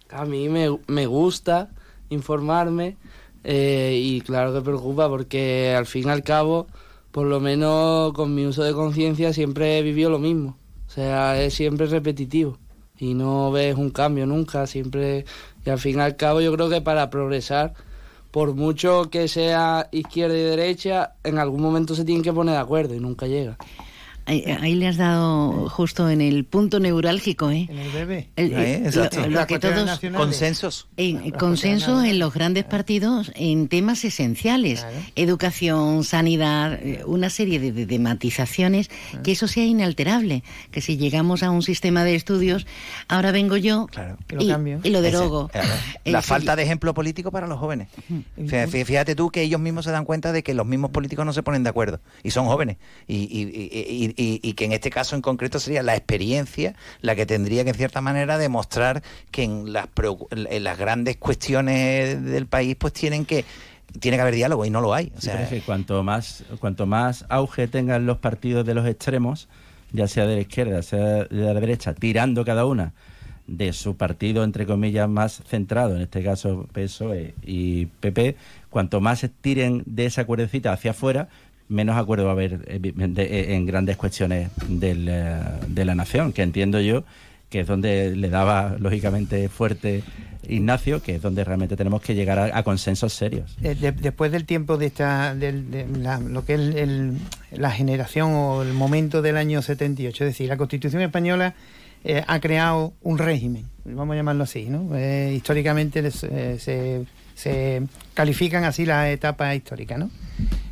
A mí me, me gusta informarme eh, y claro que preocupa porque al fin y al cabo, por lo menos con mi uso de conciencia siempre he vivido lo mismo. O sea, es siempre repetitivo y no ves un cambio nunca, siempre... Y al fin y al cabo yo creo que para progresar, por mucho que sea izquierda y derecha, en algún momento se tienen que poner de acuerdo y nunca llega. Ahí, ahí le has dado justo en el punto neurálgico, ¿eh? En el bebé. El- exacto. lo, que todos nacionales. Consensos. en consenso en los grandes partidos en temas esenciales, educación, sanidad, eh, una serie de, de- de matizaciones, que eso sea inalterable, que si llegamos a un sistema de estudios, ahora vengo yo y, cambio. y lo derogo. Ese, eh, la Eh, falta de ejemplo político para los jóvenes. Fí- fí- Fíjate tú que ellos mismos se dan cuenta de que los mismos políticos no se ponen de acuerdo y son jóvenes. Y, y- y- y- que en este caso en concreto sería la experiencia la que tendría que en cierta manera demostrar que en las, en las grandes cuestiones del país pues tienen que tiene que haber diálogo y no lo hay. O sea, es que cuanto más, cuanto más auge tengan los partidos de los extremos, ya sea de la izquierda, sea de la derecha, tirando cada una de su partido, entre comillas, más centrado, en este caso PSOE y PP, cuanto más se tiren de esa cuerdecita hacia afuera, menos acuerdo va a haber eh, eh, en grandes cuestiones del, eh, de la nación, que entiendo yo que es donde le daba lógicamente fuerte Ignacio, que es donde realmente tenemos que llegar a, consensos serios. De- después del tiempo de esta de la- lo que es la generación o el momento del año 78 es decir la Constitución española ha creado un régimen vamos a llamarlo así no Eh, históricamente se, se califican así las etapas históricas no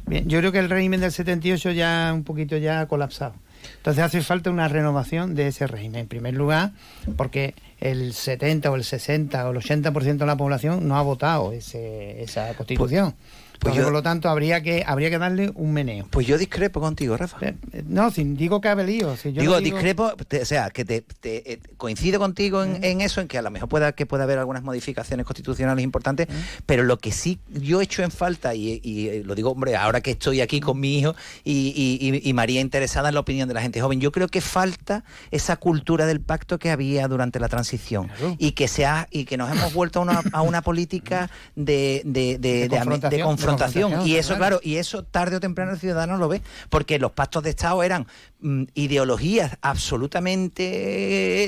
Bien, yo creo que el régimen del 78 ya un poquito ya ha colapsado entonces hace falta una renovación de ese régimen. En primer lugar, porque el 70 o el 60 o el 80% de la población no ha votado ese- esa constitución. pues Entonces, yo- por lo tanto, habría que habría que darle un meneo. pues yo discrepo contigo, Rafa. Eh, No, si digo que ha venido. Si yo digo, discrepo, te- o sea, que te, te- eh, coincido contigo en, en eso, en que a lo mejor pueda que pueda haber algunas modificaciones constitucionales importantes, pero lo que sí yo echo en falta, y, y, eh, lo digo, hombre, ahora que estoy aquí con mi hijo y, y- y- María interesada en la opinión de la gente joven, yo creo que falta esa cultura del pacto que había durante la transición y que se ha- y que nos hemos vuelto a una, a una política de, de, de- confrontación, de confrontación. confrontación, y eso, claro. y eso tarde o temprano el ciudadano lo ve, porque los pactos de Estado eran mm, ideologías absolutamente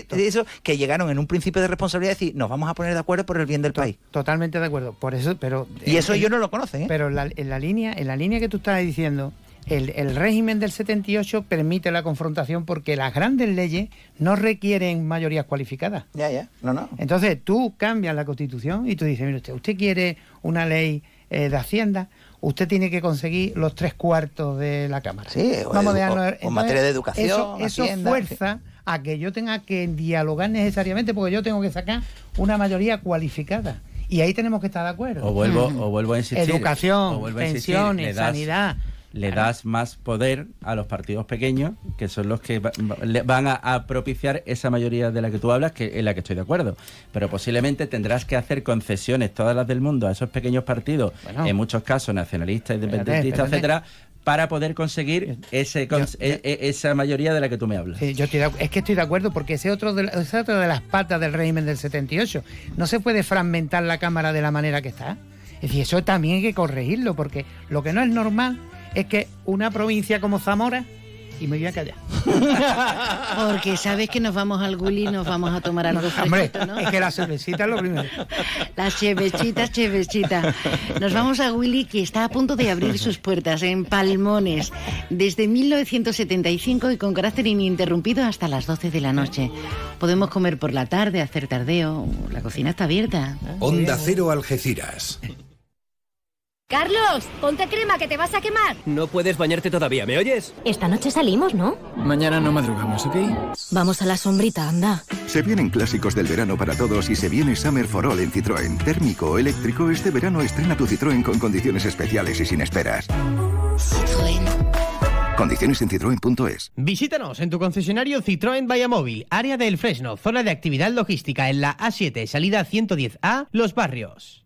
de eso que llegaron en un principio de responsabilidad de decir, nos vamos a poner de acuerdo por el bien del país. Totalmente de acuerdo. Por eso, pero Y eso ellos no lo conocen, ¿eh? Pero en la, en la línea, en la línea que tú estás diciendo, el, el régimen del 78 permite la confrontación porque las grandes leyes no requieren mayorías cualificadas. Ya, ya. No, no. Entonces tú cambias la constitución y tú dices, mire usted, usted quiere una ley eh, de Hacienda, usted tiene que conseguir los tres cuartos de la Cámara. Sí, o Vamos a entonces, materia de educación, Eso, eso Hacienda, fuerza a que yo tenga que dialogar necesariamente porque yo tengo que sacar una mayoría cualificada. Y ahí tenemos que estar de acuerdo. O vuelvo, Mm. o vuelvo a insistir. Educación, o vuelvo a insistir, pensiones, das- sanidad. Le das más poder a los partidos pequeños, que son los que va- van a, a propiciar esa mayoría de la que tú hablas, que en la que estoy de acuerdo. Pero posiblemente tendrás que hacer concesiones, todas las del mundo, a esos pequeños partidos, Bueno. en muchos casos nacionalistas, independentistas, etcétera, para poder conseguir ese e- e- esa mayoría de la que tú me hablas. Sí, yo estoy de es que estoy de acuerdo porque ese otro de, la- esa es otra de las patas del régimen del 78. No se puede fragmentar la Cámara de la manera que está. Es decir, eso también hay que corregirlo porque lo que no es normal es que una provincia como Zamora y me voy a callar. Porque sabes que nos vamos al Willy y nos vamos a tomar algo Hombre, fresquito, ¿no? es que la cervecita es lo primero. Las chevecitas, chevechita. Nos vamos a Willy, que está a punto de abrir sus puertas en Palmones desde 1975 y con carácter ininterrumpido hasta las 12 de la noche. Podemos comer por la tarde, hacer tardeo. La cocina está abierta. Onda Cero Algeciras. Carlos, ponte crema que te vas a quemar. No puedes bañarte todavía, ¿me oyes? Esta noche salimos, ¿no? Mañana no madrugamos, ¿ok? Vamos a la sombrita, anda. Se vienen clásicos del verano para todos y se viene Summer for All en Citroën. Térmico o eléctrico, este verano estrena tu Citroën con condiciones especiales y sin esperas. Condiciones en citroen.es. Visítanos en tu concesionario Citroën Vallamóvil, área del Fresno, zona de actividad logística en la A7, salida 110A, Los Barrios.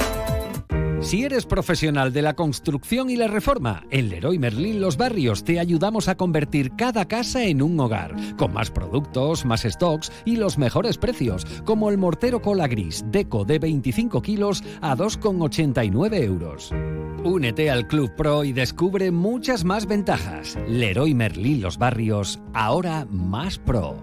Si eres profesional de la construcción y la reforma, en Leroy Merlin Los Barrios te ayudamos a convertir cada casa en un hogar, con más productos, más stocks y los mejores precios, como el mortero cola gris Deco de 25 kilos a 2,89 euros. Únete al Club Pro y descubre muchas más ventajas. Leroy Merlin Los Barrios, ahora más pro.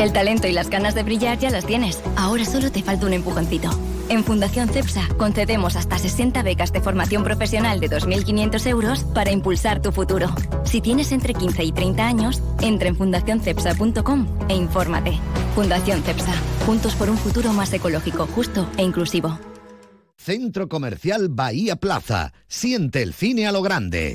El talento y las ganas de brillar ya las tienes. Ahora solo te falta un empujoncito. En Fundación CEPSA concedemos hasta 60 becas de formación profesional de 2.500 euros para impulsar tu futuro. Si tienes entre 15 y 30 años, entra en fundacioncepsa.com e infórmate. Fundación CEPSA. Juntos por un futuro más ecológico, justo e inclusivo. Centro Comercial Bahía Plaza. Siente el cine a lo grande.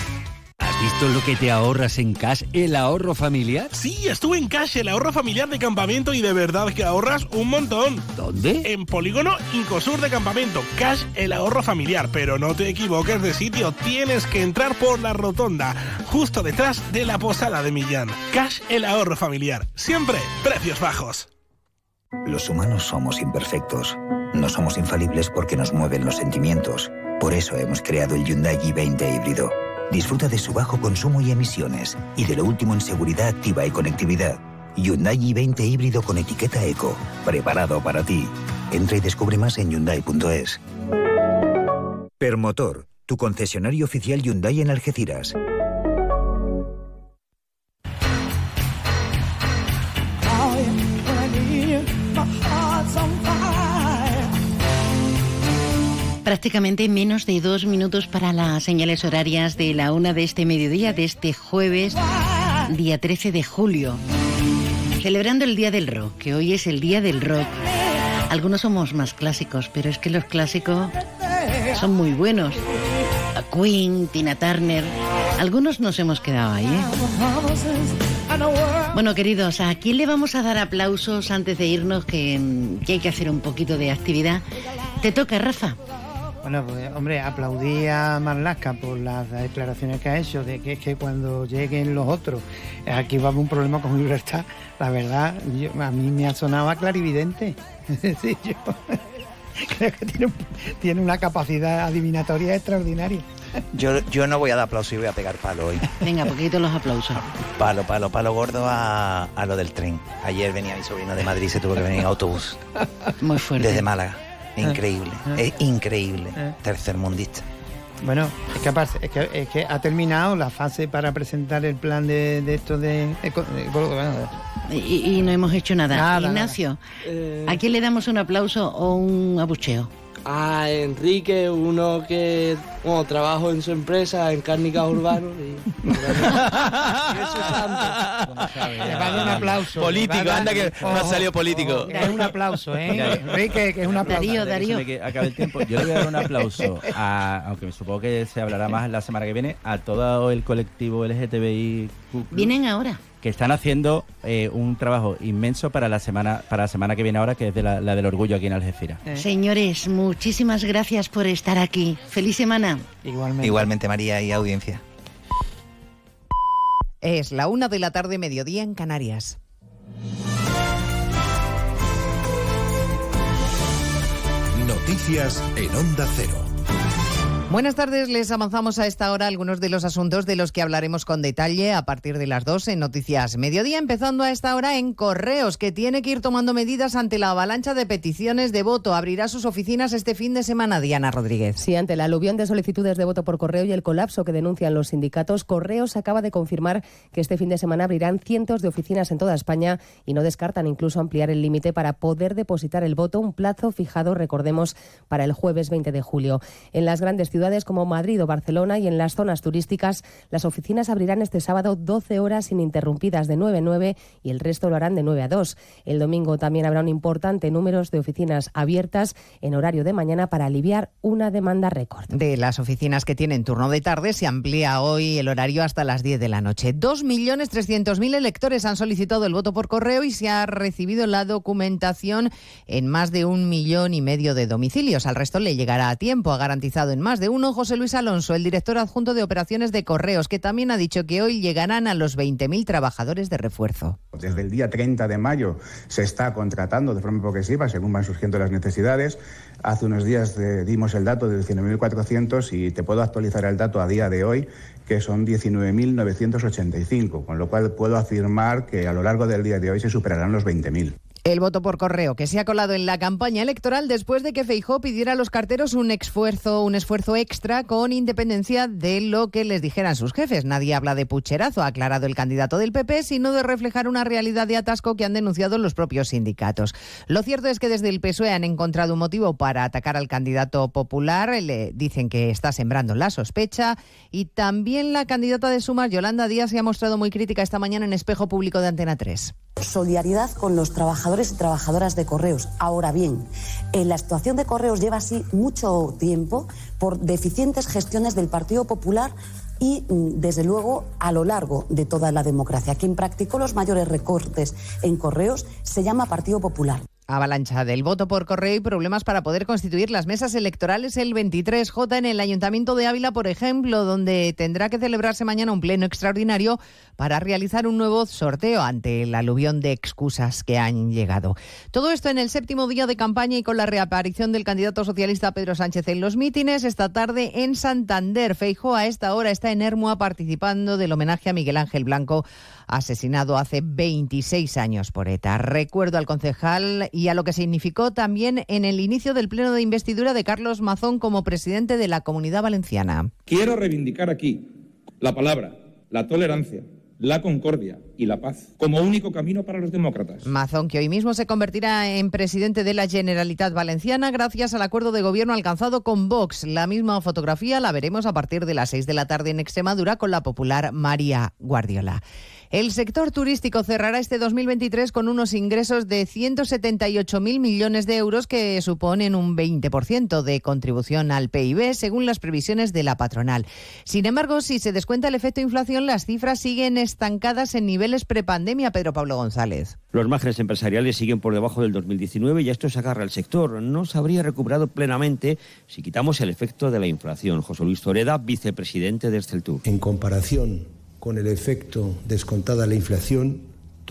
¿Has visto lo que te ahorras en Cash, el ahorro familiar? Sí, estuve en Cash, el ahorro familiar de campamento y de verdad que ahorras un montón. ¿Dónde? En Polígono Incosur de Campamento. Cash, el ahorro familiar. Pero no te equivoques de sitio, tienes que entrar por la rotonda, justo detrás de la posada de Millán. Cash, el ahorro familiar. Siempre precios bajos. Los humanos somos imperfectos. No somos infalibles porque nos mueven los sentimientos. Por eso hemos creado el Hyundai i20 híbrido. Disfruta de su bajo consumo y emisiones y de lo último en seguridad activa y conectividad. Hyundai i20 híbrido con etiqueta eco, preparado para ti. Entra y descubre más en hyundai.es. Permotor, tu concesionario oficial Hyundai en Algeciras. Prácticamente menos de dos minutos para las señales horarias de la una de este mediodía, de este jueves, día 13 de julio. Celebrando el Día del Rock, que hoy es el Día del Rock. Algunos somos más clásicos, pero es que los clásicos son muy buenos. A Queen, Tina Turner. Algunos nos hemos quedado ahí, ¿eh? Bueno, queridos, ¿a quién le vamos a dar aplausos antes de irnos? Que, que hay que hacer un poquito de actividad. Te toca, Rafa. Bueno, pues hombre, aplaudí a Marlaska por las declaraciones que ha hecho de que es que cuando lleguen los otros, aquí va a haber un problema con libertad. La verdad, yo- a mí me ha sonado a clarividente. Sí, yo creo que tiene una capacidad adivinatoria extraordinaria. Yo, yo no voy a dar aplauso y voy a pegar palo hoy. Venga, poquito los aplausos. Palo, palo, palo gordo a, a lo del tren. Ayer venía mi sobrino de Madrid y se tuvo que venir en autobús. Muy fuerte. Desde Málaga. Increíble, Ah. es increíble. Ah. Tercermundista. Bueno, es que, aparte- es, que, es que ha terminado la fase para presentar el plan de, de esto de... Y, y no hemos hecho nada. Nada, Ignacio, ¿a quién le damos un aplauso o un abucheo? A Enrique, uno que bueno, trabajo en su empresa, en cárnicas urbanos. Y, Le va un aplauso. Político, anda que me ha salido político. Es un aplauso, ¿eh? Enrique, que es un aplauso. Darío, Darío. Que- acabe el tiempo. Yo le voy a dar un aplauso, a, aunque me supongo que se hablará más la semana que viene, a todo el colectivo LGTBI Vienen ahora. Que están haciendo eh, un trabajo inmenso para la semana para la semana que viene ahora, que es de la, la del orgullo aquí en Algeciras. Señores, muchísimas gracias por estar aquí. Feliz semana. Igualmente. Igualmente, María y audiencia. Es la una de la tarde, mediodía en Canarias. Noticias en Onda Cero. Buenas tardes, les avanzamos a esta hora algunos de los asuntos de los que hablaremos con detalle a partir de las 2 en Noticias Mediodía, empezando a esta hora en Correos, que tiene que ir tomando medidas ante la avalancha de peticiones de voto. Abrirá sus oficinas este fin de semana, Diana Rodríguez. Sí, ante la aluvión de solicitudes de voto por correo y el colapso que denuncian los sindicatos, Correos acaba de confirmar que este fin de semana abrirán cientos de oficinas en toda España y no descartan incluso ampliar el límite para poder depositar el voto, un plazo fijado, recordemos, para el jueves 20 de julio. En las grandes ciudades como Madrid o Barcelona y en las zonas turísticas, las oficinas abrirán este sábado 12 horas ininterrumpidas de 9 a 9 y el resto lo harán de 9 a 2. El domingo también habrá un importante número de oficinas abiertas en horario de mañana para aliviar una demanda récord. De las oficinas que tienen turno de tarde se amplía hoy el horario hasta las 10 de la noche. 2.300.000 electores han solicitado el voto por correo y se ha recibido la documentación en más de un millón y medio de domicilios. Al resto le llegará a tiempo. Ha garantizado en más de uno José Luis Alonso, el director adjunto de operaciones de correos, que también ha dicho que hoy llegarán a los 20.000 trabajadores de refuerzo. Desde el día 30 de mayo se está contratando de forma progresiva según van surgiendo las necesidades. Hace unos días eh, dimos el dato de 19.400 y te puedo actualizar el dato a día de hoy que son 19.985, con lo cual puedo afirmar que a lo largo del día de hoy se superarán los 20.000. El voto por correo que se ha colado en la campaña electoral después de que Feijó pidiera a los carteros un esfuerzo, un esfuerzo extra con independencia de lo que les dijeran sus jefes. Nadie habla de pucherazo, ha aclarado el candidato del PP, sino de reflejar una realidad de atasco que han denunciado los propios sindicatos. Lo cierto es que desde el PSOE han encontrado un motivo para atacar al candidato popular. Le dicen que está sembrando la sospecha y también la candidata de Sumas, Yolanda Díaz, se ha mostrado muy crítica esta mañana en Espejo Público de Antena 3. Solidaridad con los trabajadores y trabajadoras de correos. Ahora bien, eh, la situación de correos lleva así mucho tiempo por deficientes gestiones del Partido Popular y, mm, desde luego, a lo largo de toda la democracia. Quien practicó los mayores recortes en correos se llama Partido Popular. Avalancha del voto por correo y problemas para poder constituir las mesas electorales el 23J en el Ayuntamiento de Ávila, por ejemplo, donde tendrá que celebrarse mañana un pleno extraordinario para realizar un nuevo sorteo ante el aluvión de excusas que han llegado. Todo esto en el séptimo día de campaña y con la reaparición del candidato socialista Pedro Sánchez en los mítines esta tarde en Santander. Feijóo a esta hora está en Hermua participando del homenaje a Miguel Ángel Blanco asesinado hace 26 años por ETA. Recuerdo al concejal y a lo que significó también en el inicio del pleno de investidura de Carlos Mazón como presidente de la Comunidad Valenciana. Quiero reivindicar aquí la palabra, la tolerancia, la concordia y la paz como único camino para los demócratas. Mazón, que hoy mismo se convertirá en presidente de la Generalitat Valenciana gracias al acuerdo de gobierno alcanzado con Vox. La misma fotografía la veremos a partir de las 6 de la tarde en Extremadura con la popular María Guardiola. El sector turístico cerrará este 2023 con unos ingresos de 178.000 millones de euros que suponen un 20% de contribución al PIB, según las previsiones de la patronal. Sin embargo, si se descuenta el efecto inflación, las cifras siguen estancadas en niveles prepandemia, Pedro Pablo González. Los márgenes empresariales siguen por debajo del 2019 y esto se agarra al sector. No se habría recuperado plenamente si quitamos el efecto de la inflación. José Luis Toreda, vicepresidente de Esteltur. En comparación con el efecto descontada la inflación,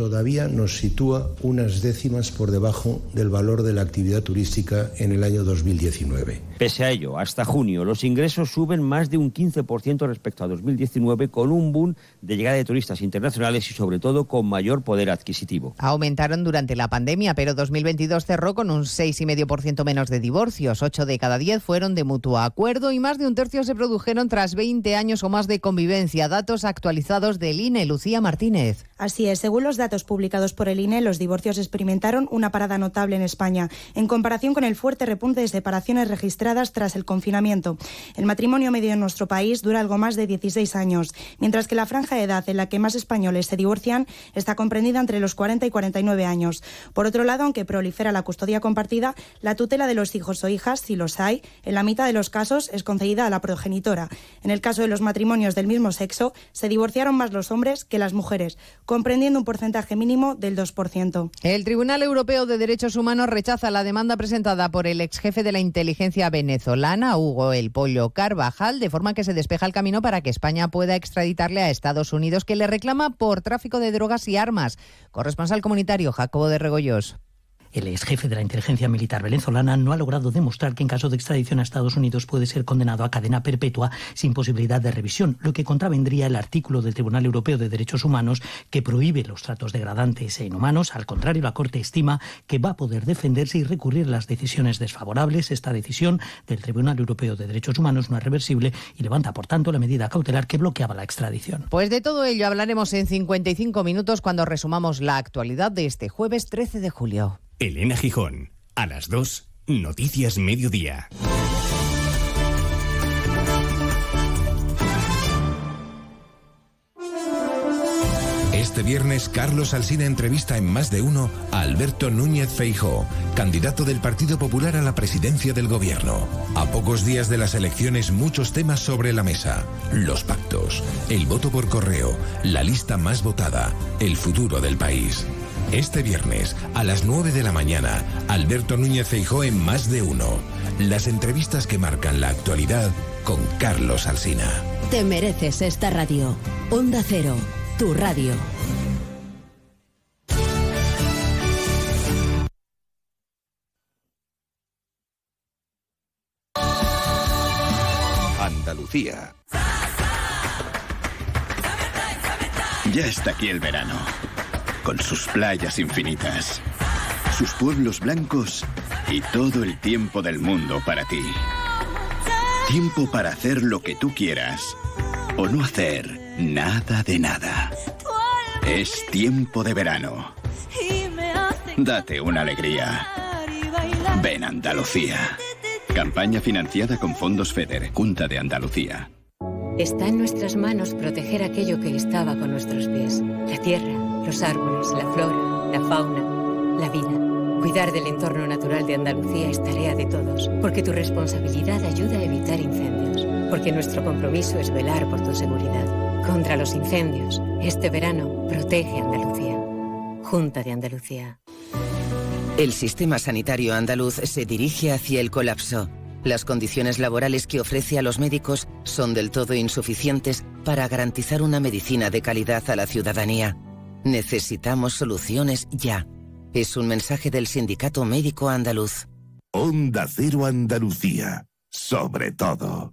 todavía nos sitúa unas décimas por debajo del valor de la actividad turística en el año 2019. Pese a ello, hasta junio los ingresos suben más de un 15% respecto a 2019 con un boom de llegada de turistas internacionales y sobre todo con mayor poder adquisitivo. Aumentaron durante la pandemia, pero 2022 cerró con un 6,5% menos de divorcios. 8 de cada 10 fueron de mutuo acuerdo y más de un tercio se produjeron tras 20 años o más de convivencia. Datos actualizados del INE. Lucía Martínez. Así es, según los datos publicados por el INE, los divorcios experimentaron una parada notable en España, en comparación con el fuerte repunte de separaciones registradas tras el confinamiento. El matrimonio medio en nuestro país dura algo más de 16 años, mientras que la franja de edad en la que más españoles se divorcian está comprendida entre los 40 y 49 años. Por otro lado, aunque prolifera la custodia compartida, la tutela de los hijos o hijas, si los hay, en la mitad de los casos es concedida a la progenitora. En el caso de los matrimonios del mismo sexo, se divorciaron más los hombres que las mujeres, comprendiendo un porcentaje mínimo del 2%. El Tribunal Europeo de Derechos Humanos rechaza la demanda presentada por el ex jefe de la inteligencia venezolana, Hugo El Pollo Carvajal, de forma que se despeja el camino para que España pueda extraditarle a Estados Unidos, que le reclama por tráfico de drogas y armas. Corresponsal comunitario Jacobo de Regoyos. El ex jefe de la inteligencia militar venezolana no ha logrado demostrar que en caso de extradición a Estados Unidos puede ser condenado a cadena perpetua sin posibilidad de revisión, lo que contravendría el artículo del Tribunal Europeo de Derechos Humanos que prohíbe los tratos degradantes e inhumanos. Al contrario, la Corte estima que va a poder defenderse y recurrir las decisiones desfavorables. Esta decisión del Tribunal Europeo de Derechos Humanos no es reversible y levanta, por tanto, la medida cautelar que bloqueaba la extradición. Pues de todo ello hablaremos en 55 minutos cuando resumamos la actualidad de este jueves 13 de julio. Elena Gijón, a las 2, Noticias Mediodía. Este viernes, Carlos Alsina entrevista en más de uno a Alberto Núñez Feijó, candidato del Partido Popular a la presidencia del gobierno. A pocos días de las elecciones, muchos temas sobre la mesa. Los pactos, el voto por correo, la lista más votada, el futuro del país. Este viernes, a las 9 de la mañana, Alberto Núñez Feijó en Más de Uno. Las entrevistas que marcan la actualidad con Carlos Alsina. Te mereces esta radio. Onda Cero, tu radio. Andalucía. Ya está aquí el verano, con sus playas infinitas, sus pueblos blancos y todo el tiempo del mundo para ti. Tiempo para hacer lo que tú quieras o no hacer nada de nada. Es tiempo de verano. Date una alegría. Ven Andalucía. Campaña financiada con fondos FEDER, Junta de Andalucía. Está en nuestras manos proteger aquello que estaba con nuestros pies. La tierra, los árboles, la flora, la fauna, la vida. Cuidar del entorno natural de Andalucía es tarea de todos, porque tu responsabilidad ayuda a evitar incendios, porque nuestro compromiso es velar por tu seguridad. Contra los incendios, este verano protege Andalucía. Junta de Andalucía. El sistema sanitario andaluz se dirige hacia el colapso. Las condiciones laborales que ofrece a los médicos son del todo insuficientes para garantizar una medicina de calidad a la ciudadanía. Necesitamos soluciones ya. Es un mensaje del Sindicato Médico Andaluz. Onda Cero Andalucía. Sobre todo.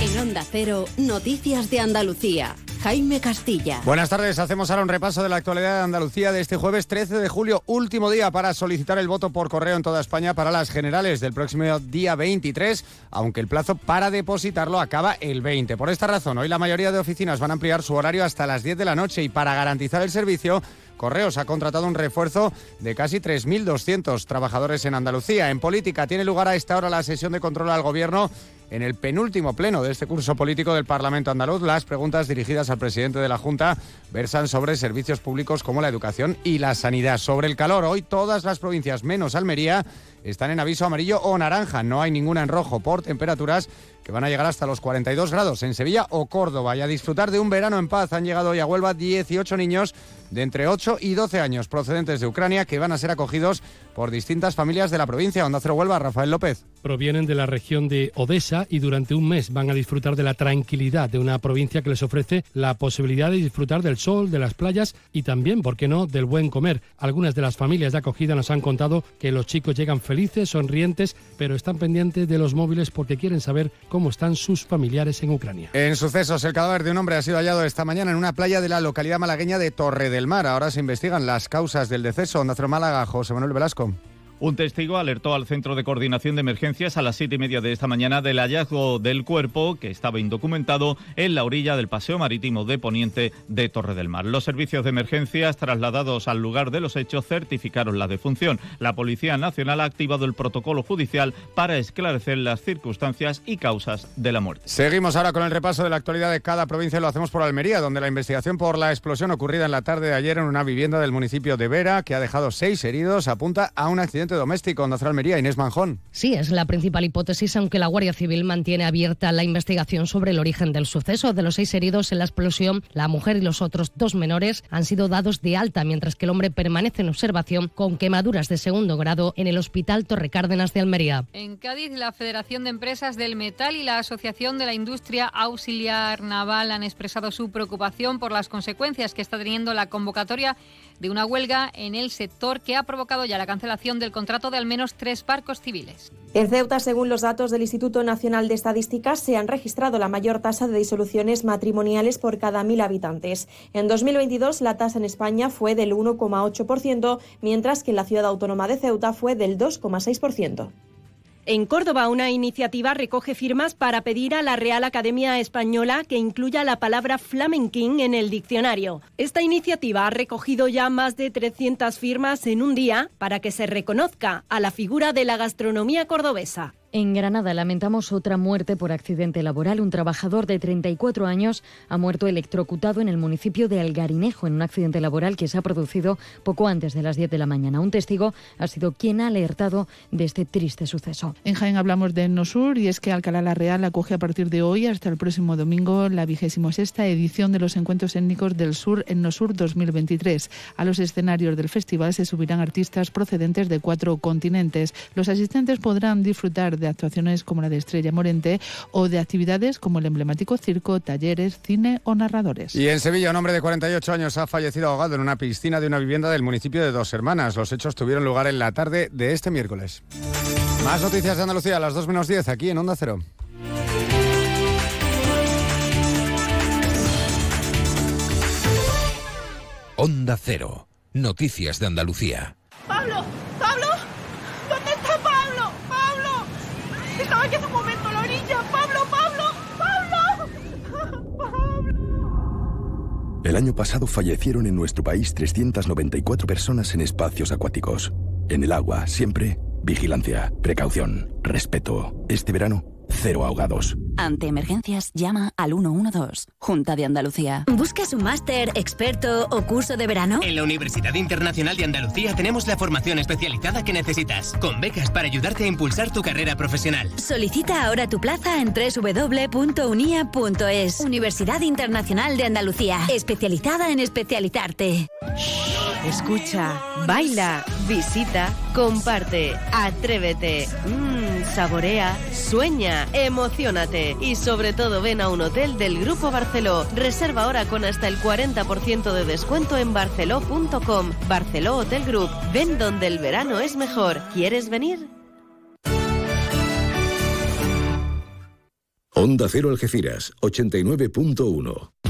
En Onda Cero, Noticias de Andalucía. Jaime Castilla. Buenas tardes, hacemos ahora un repaso de la actualidad de Andalucía de este jueves 13 de julio, último día para solicitar el voto por correo en toda España para las generales del próximo día 23, aunque el plazo para depositarlo acaba el 20. Por esta razón, hoy la mayoría de oficinas van a ampliar su horario hasta las 10 de la noche y para garantizar el servicio, Correos ha contratado un refuerzo de casi 3.200 trabajadores en Andalucía. En política tiene lugar a esta hora la sesión de control al gobierno en el penúltimo pleno de este curso político del Parlamento andaluz. Las preguntas dirigidas al presidente de la Junta versan sobre servicios públicos como la educación y la sanidad. Sobre el calor, hoy todas las provincias menos Almería están en aviso amarillo o naranja. No hay ninguna en rojo por temperaturas que van a llegar hasta los 42 grados en Sevilla o Córdoba. Y a disfrutar de un verano en paz han llegado hoy a Huelva 18 niños de entre 8 y 12 años procedentes de Ucrania que van a ser acogidos por distintas familias de la provincia. Onda Cero Huelva, Rafael López. Provienen de la región de Odessa y durante un mes van a disfrutar de la tranquilidad de una provincia que les ofrece la posibilidad de disfrutar del sol, de las playas y también, ¿por qué no?, del buen comer. Algunas de las familias de acogida nos han contado que los chicos llegan felices, sonrientes, pero están pendientes de los móviles porque quieren saber cómo están sus familiares en Ucrania. En sucesos, el cadáver de un hombre ha sido hallado esta mañana en una playa de la localidad malagueña de Torre del Mar. Ahora se investigan las causas del deceso. Onda Málaga, José Manuel Velasco. Un testigo alertó al Centro de Coordinación de Emergencias a las siete y media de esta mañana del hallazgo del cuerpo, que estaba indocumentado, en la orilla del paseo marítimo de Poniente de Torre del Mar. Los servicios de emergencias trasladados al lugar de los hechos certificaron la defunción. La Policía Nacional ha activado el protocolo judicial para esclarecer las circunstancias y causas de la muerte. Seguimos ahora con el repaso de la actualidad de cada provincia lo hacemos por Almería, donde la investigación por la explosión ocurrida en la tarde de ayer en una vivienda del municipio de Vera, que ha dejado seis heridos, apunta a un accidente doméstico en Almería. Inés Manjón. Sí, es la principal hipótesis, aunque la Guardia Civil mantiene abierta la investigación sobre el origen del suceso. De los seis heridos en la explosión, la mujer y los otros dos menores han sido dados de alta, mientras que el hombre permanece en observación con quemaduras de segundo grado en el Hospital Torre Cárdenas de Almería. En Cádiz, la Federación de Empresas del Metal y la Asociación de la Industria Auxiliar Naval han expresado su preocupación por las consecuencias que está teniendo la convocatoria de una huelga en el sector que ha provocado ya la cancelación del contrato de al menos tres barcos civiles. En Ceuta, según los datos del Instituto Nacional de Estadísticas, se han registrado la mayor tasa de disoluciones matrimoniales por cada mil habitantes. En 2022, la tasa en España fue del 1,8%, mientras que en la ciudad autónoma de Ceuta fue del 2,6%. En Córdoba, una iniciativa recoge firmas para pedir a la Real Academia Española que incluya la palabra flamenquín en el diccionario. Esta iniciativa ha recogido ya más de 300 firmas en un día para que se reconozca a la figura de la gastronomía cordobesa. En Granada lamentamos otra muerte por accidente laboral. Un trabajador de 34 años ha muerto electrocutado en el municipio de Algarinejo en un accidente laboral que se ha producido poco antes de las 10 de la mañana. Un testigo ha sido quien ha alertado de este triste suceso. En Jaén hablamos de Nosur y es que Alcalá la Real acoge a partir de hoy hasta el próximo domingo la vigésimo sexta edición de los encuentros étnicos del sur en Nosur 2023. A los escenarios del festival se subirán artistas procedentes de cuatro continentes. Los asistentes podrán disfrutar de actuaciones como la de Estrella Morente o de actividades como el emblemático circo, talleres, cine o narradores. Y en Sevilla, un hombre de 48 años ha fallecido ahogado en una piscina de una vivienda del municipio de Dos Hermanas. Los hechos tuvieron lugar en la tarde de este miércoles. Más noticias de Andalucía a las 2 menos 10 aquí en Onda Cero. Onda Cero. Noticias de Andalucía. Pablo, Pablo, ¿dónde está Pablo? Pablo, estaba aquí hace un momento a la orilla. Pablo, Pablo, Pablo. El año pasado fallecieron en nuestro país 394 personas en espacios acuáticos. En el agua, siempre, vigilancia, precaución, respeto. Este verano, cero ahogados. Ante emergencias, llama al 112, Junta de Andalucía. ¿Buscas un máster, experto o curso de verano? En la Universidad Internacional de Andalucía tenemos la formación especializada que necesitas, con becas para ayudarte a impulsar tu carrera profesional. Solicita ahora tu plaza en www.unia.es. Universidad Internacional de Andalucía, especializada en especializarte. Escucha, baila, visita, comparte, atrévete, saborea, sueña, emocionate y sobre todo ven a un hotel del Grupo Barceló. Reserva ahora con hasta el 40% de descuento en barceló.com. Barceló Hotel Group. Ven donde el verano es mejor. ¿Quieres venir? Onda Cero Algeciras, 89.1.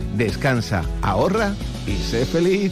Descansa, ahorra y sé feliz.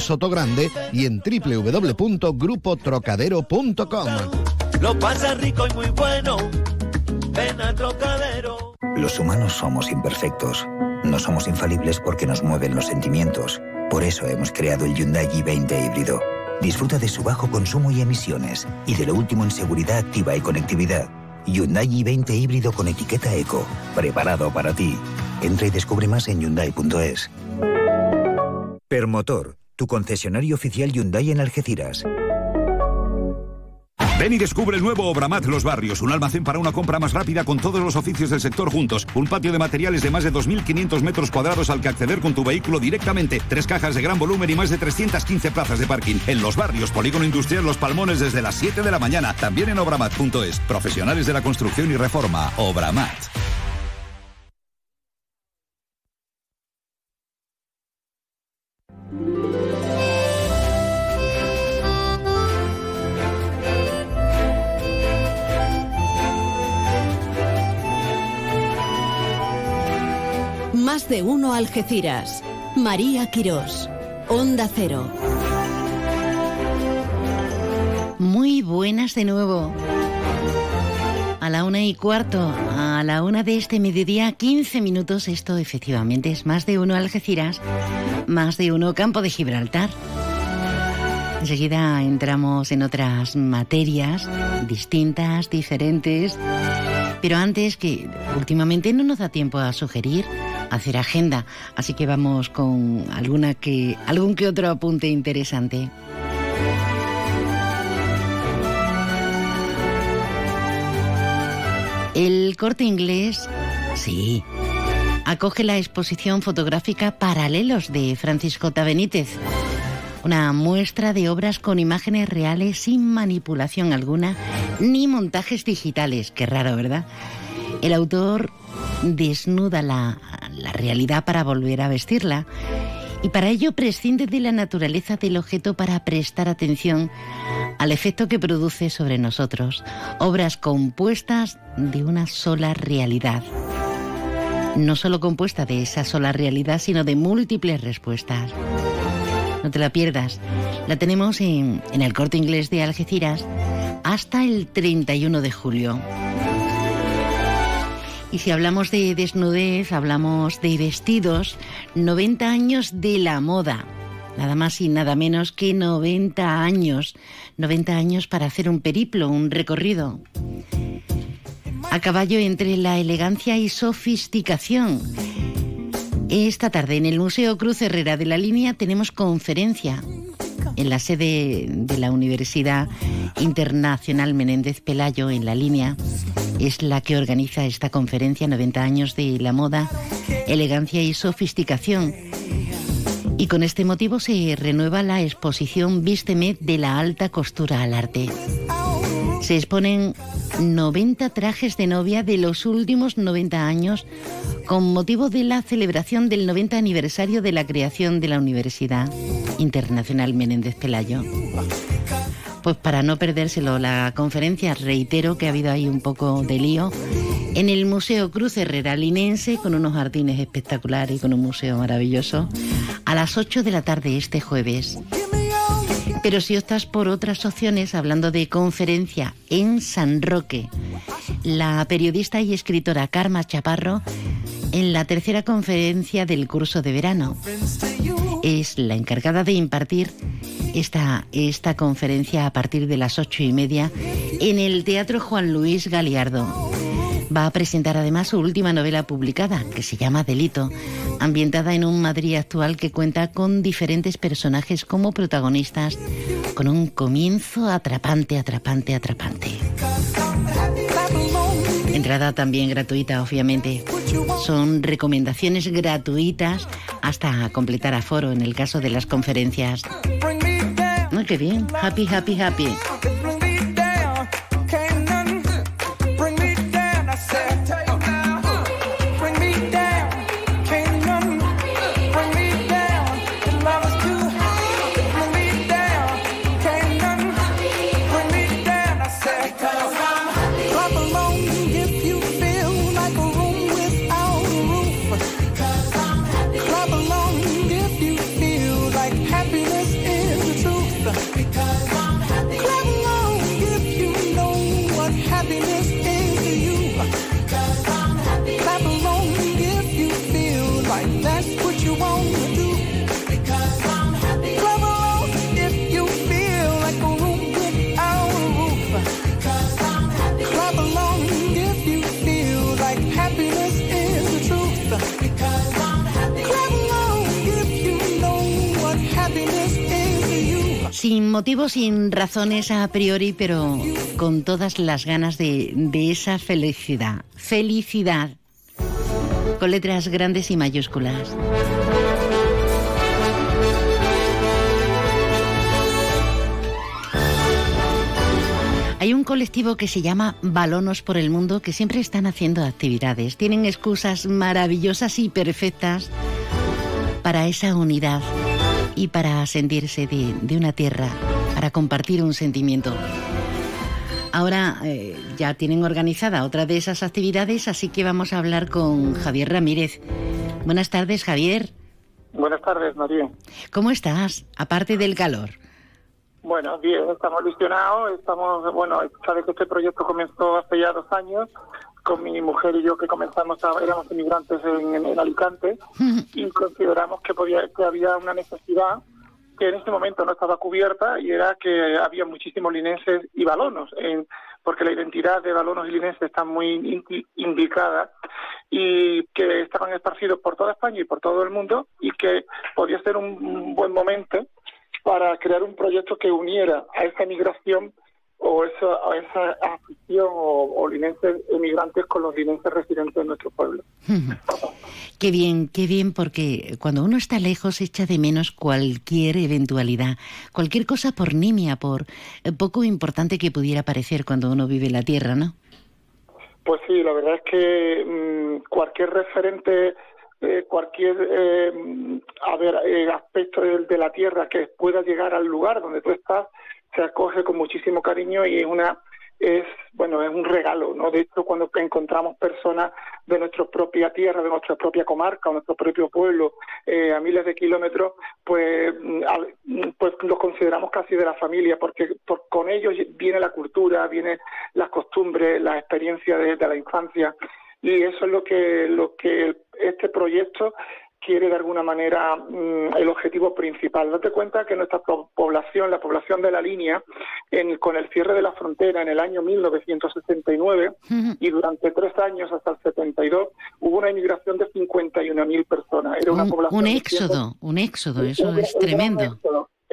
Sotogrande y en www.grupotrocadero.com. Lo pasa rico y muy bueno. Ven a Trocadero. Los humanos somos imperfectos. No somos infalibles porque nos mueven los sentimientos. Por eso hemos creado el Hyundai i20 híbrido. Disfruta de su bajo consumo y emisiones y de lo último en seguridad activa y conectividad. Hyundai i20 híbrido con etiqueta Eco. Preparado para ti. Entra y descubre más en Hyundai.es. Permotor, tu concesionario oficial Hyundai en Algeciras. Ven y descubre el nuevo Obramat Los Barrios, un almacén para una compra más rápida con todos los oficios del sector juntos, un patio de materiales de más de 2.500 metros cuadrados al que acceder con tu vehículo directamente, tres cajas de gran volumen y más de 315 plazas de parking. En Los Barrios, Polígono Industrial Los Palmones desde las 7 de la mañana, también en obramat.es. Profesionales de la construcción y reforma, Obramat. Algeciras. María Quirós. Onda Cero. Muy buenas de nuevo. A la una y cuarto, a la una de este mediodía, 15 minutos. Esto efectivamente es más de uno Algeciras, más de uno Campo de Gibraltar. Enseguida entramos en otras materias distintas, diferentes. Pero antes que últimamente no nos da tiempo a sugerir, hacer agenda, así que vamos con alguna que algún que otro apunte interesante. El corte inglés, sí, acoge la exposición fotográfica Paralelos de Francisco Benítez. Una muestra de obras con imágenes reales sin manipulación alguna ni montajes digitales. Qué raro, ¿verdad? El autor desnuda la, realidad para volver a vestirla y para ello prescinde de la naturaleza del objeto para prestar atención al efecto que produce sobre nosotros, obras compuestas de una sola realidad. No solo compuesta de esa sola realidad, sino de múltiples respuestas. No te la pierdas. La tenemos en, en el corte inglés de Algeciras hasta el 31 de julio. Y si hablamos de desnudez, hablamos de vestidos, 90 años de la moda. Nada más y nada menos que 90 años. 90 años para hacer un periplo, un recorrido. A caballo entre la elegancia y sofisticación. Esta tarde en el Museo Cruz Herrera de la Línea tenemos conferencia en la sede de la Universidad Internacional Menéndez Pelayo en la línea. Es la que organiza esta conferencia 90 años de la moda, elegancia y sofisticación. Y con este motivo se renueva la exposición Vísteme de la alta costura al arte. Se exponen 90 trajes de novia de los últimos 90 años con motivo de la celebración del 90 aniversario de la creación de la Universidad Internacional Menéndez Pelayo. Pues para no perdérselo la conferencia, reitero que ha habido ahí un poco de lío en el Museo Cruz Herrera Linense con unos jardines espectaculares y con un museo maravilloso a las 8 de la tarde este jueves. Pero si optas por otras opciones, hablando de conferencia en San Roque, la periodista y escritora Karma Chaparro, en la tercera conferencia del curso de verano, es la encargada de impartir esta, esta conferencia a partir de las ocho y media en el Teatro Juan Luis Galiardo. Va a presentar además su última novela publicada, que se llama Delito, ambientada en un Madrid actual que cuenta con diferentes personajes como protagonistas, con un comienzo atrapante, atrapante, atrapante. Entrada también gratuita, obviamente. Son recomendaciones gratuitas hasta completar aforo en el caso de las conferencias. ¡Ay, qué bien! Happy, happy, happy. Motivos, sin razones a priori, pero con todas las ganas de, de esa felicidad. Felicidad. Con letras grandes y mayúsculas. Hay un colectivo que se llama Balonos por el Mundo que siempre están haciendo actividades. Tienen excusas maravillosas y perfectas para esa unidad y para sentirse de, una tierra, para compartir un sentimiento. Ahora eh, ya tienen organizada otra de esas actividades, así que vamos a hablar con Javier Ramírez. Buenas tardes, Javier. Buenas tardes, María. ¿Cómo estás? Aparte del calor. Bueno, bien, estamos ilusionados, estamos, bueno, sabes que este proyecto comenzó hace ya dos años, con mi mujer y yo que comenzamos, a, éramos inmigrantes en, Alicante, y consideramos que, podía, que había una necesidad que en este momento no estaba cubierta y era que había muchísimos linenses y balonos, en, porque la identidad de balonos y linenses está muy indicada y que estaban esparcidos por toda España y por todo el mundo y que podía ser un buen momento para crear un proyecto que uniera a esa migración o esa, esa afición o, linenses emigrantes con los linenses residentes de nuestro pueblo. qué bien, qué bien, porque cuando uno está lejos echa de menos cualquier eventualidad, cualquier cosa por nimia, por eh, poco importante que pudiera parecer cuando uno vive en la tierra, ¿no? Pues sí, la verdad es que mm, cualquier referente eh, cualquier eh, a ver, eh, aspecto de, la tierra que pueda llegar al lugar donde tú estás se acoge con muchísimo cariño y es una es bueno es un regalo no de hecho cuando encontramos personas de nuestra propia tierra de nuestra propia comarca o nuestro propio pueblo a miles de kilómetros pues pues los consideramos casi de la familia porque con ellos viene la cultura viene las costumbres la experiencia de, de la infancia. Y eso es lo que lo que este proyecto quiere de alguna manera mm, el objetivo principal. Date cuenta que nuestra población, la población de la línea, con el cierre de la frontera en el año 1969 y durante tres años hasta el 72 hubo una inmigración de 51.000 personas. Era una un, población un éxodo, un éxodo, eso es tremendo.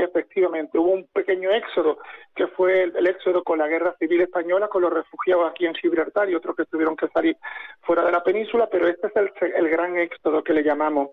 Efectivamente, hubo un pequeño éxodo, que fue el, éxodo con la guerra civil española, con los refugiados aquí en Gibraltar y otros que tuvieron que salir fuera de la península, pero este es el, gran éxodo que le llamamos.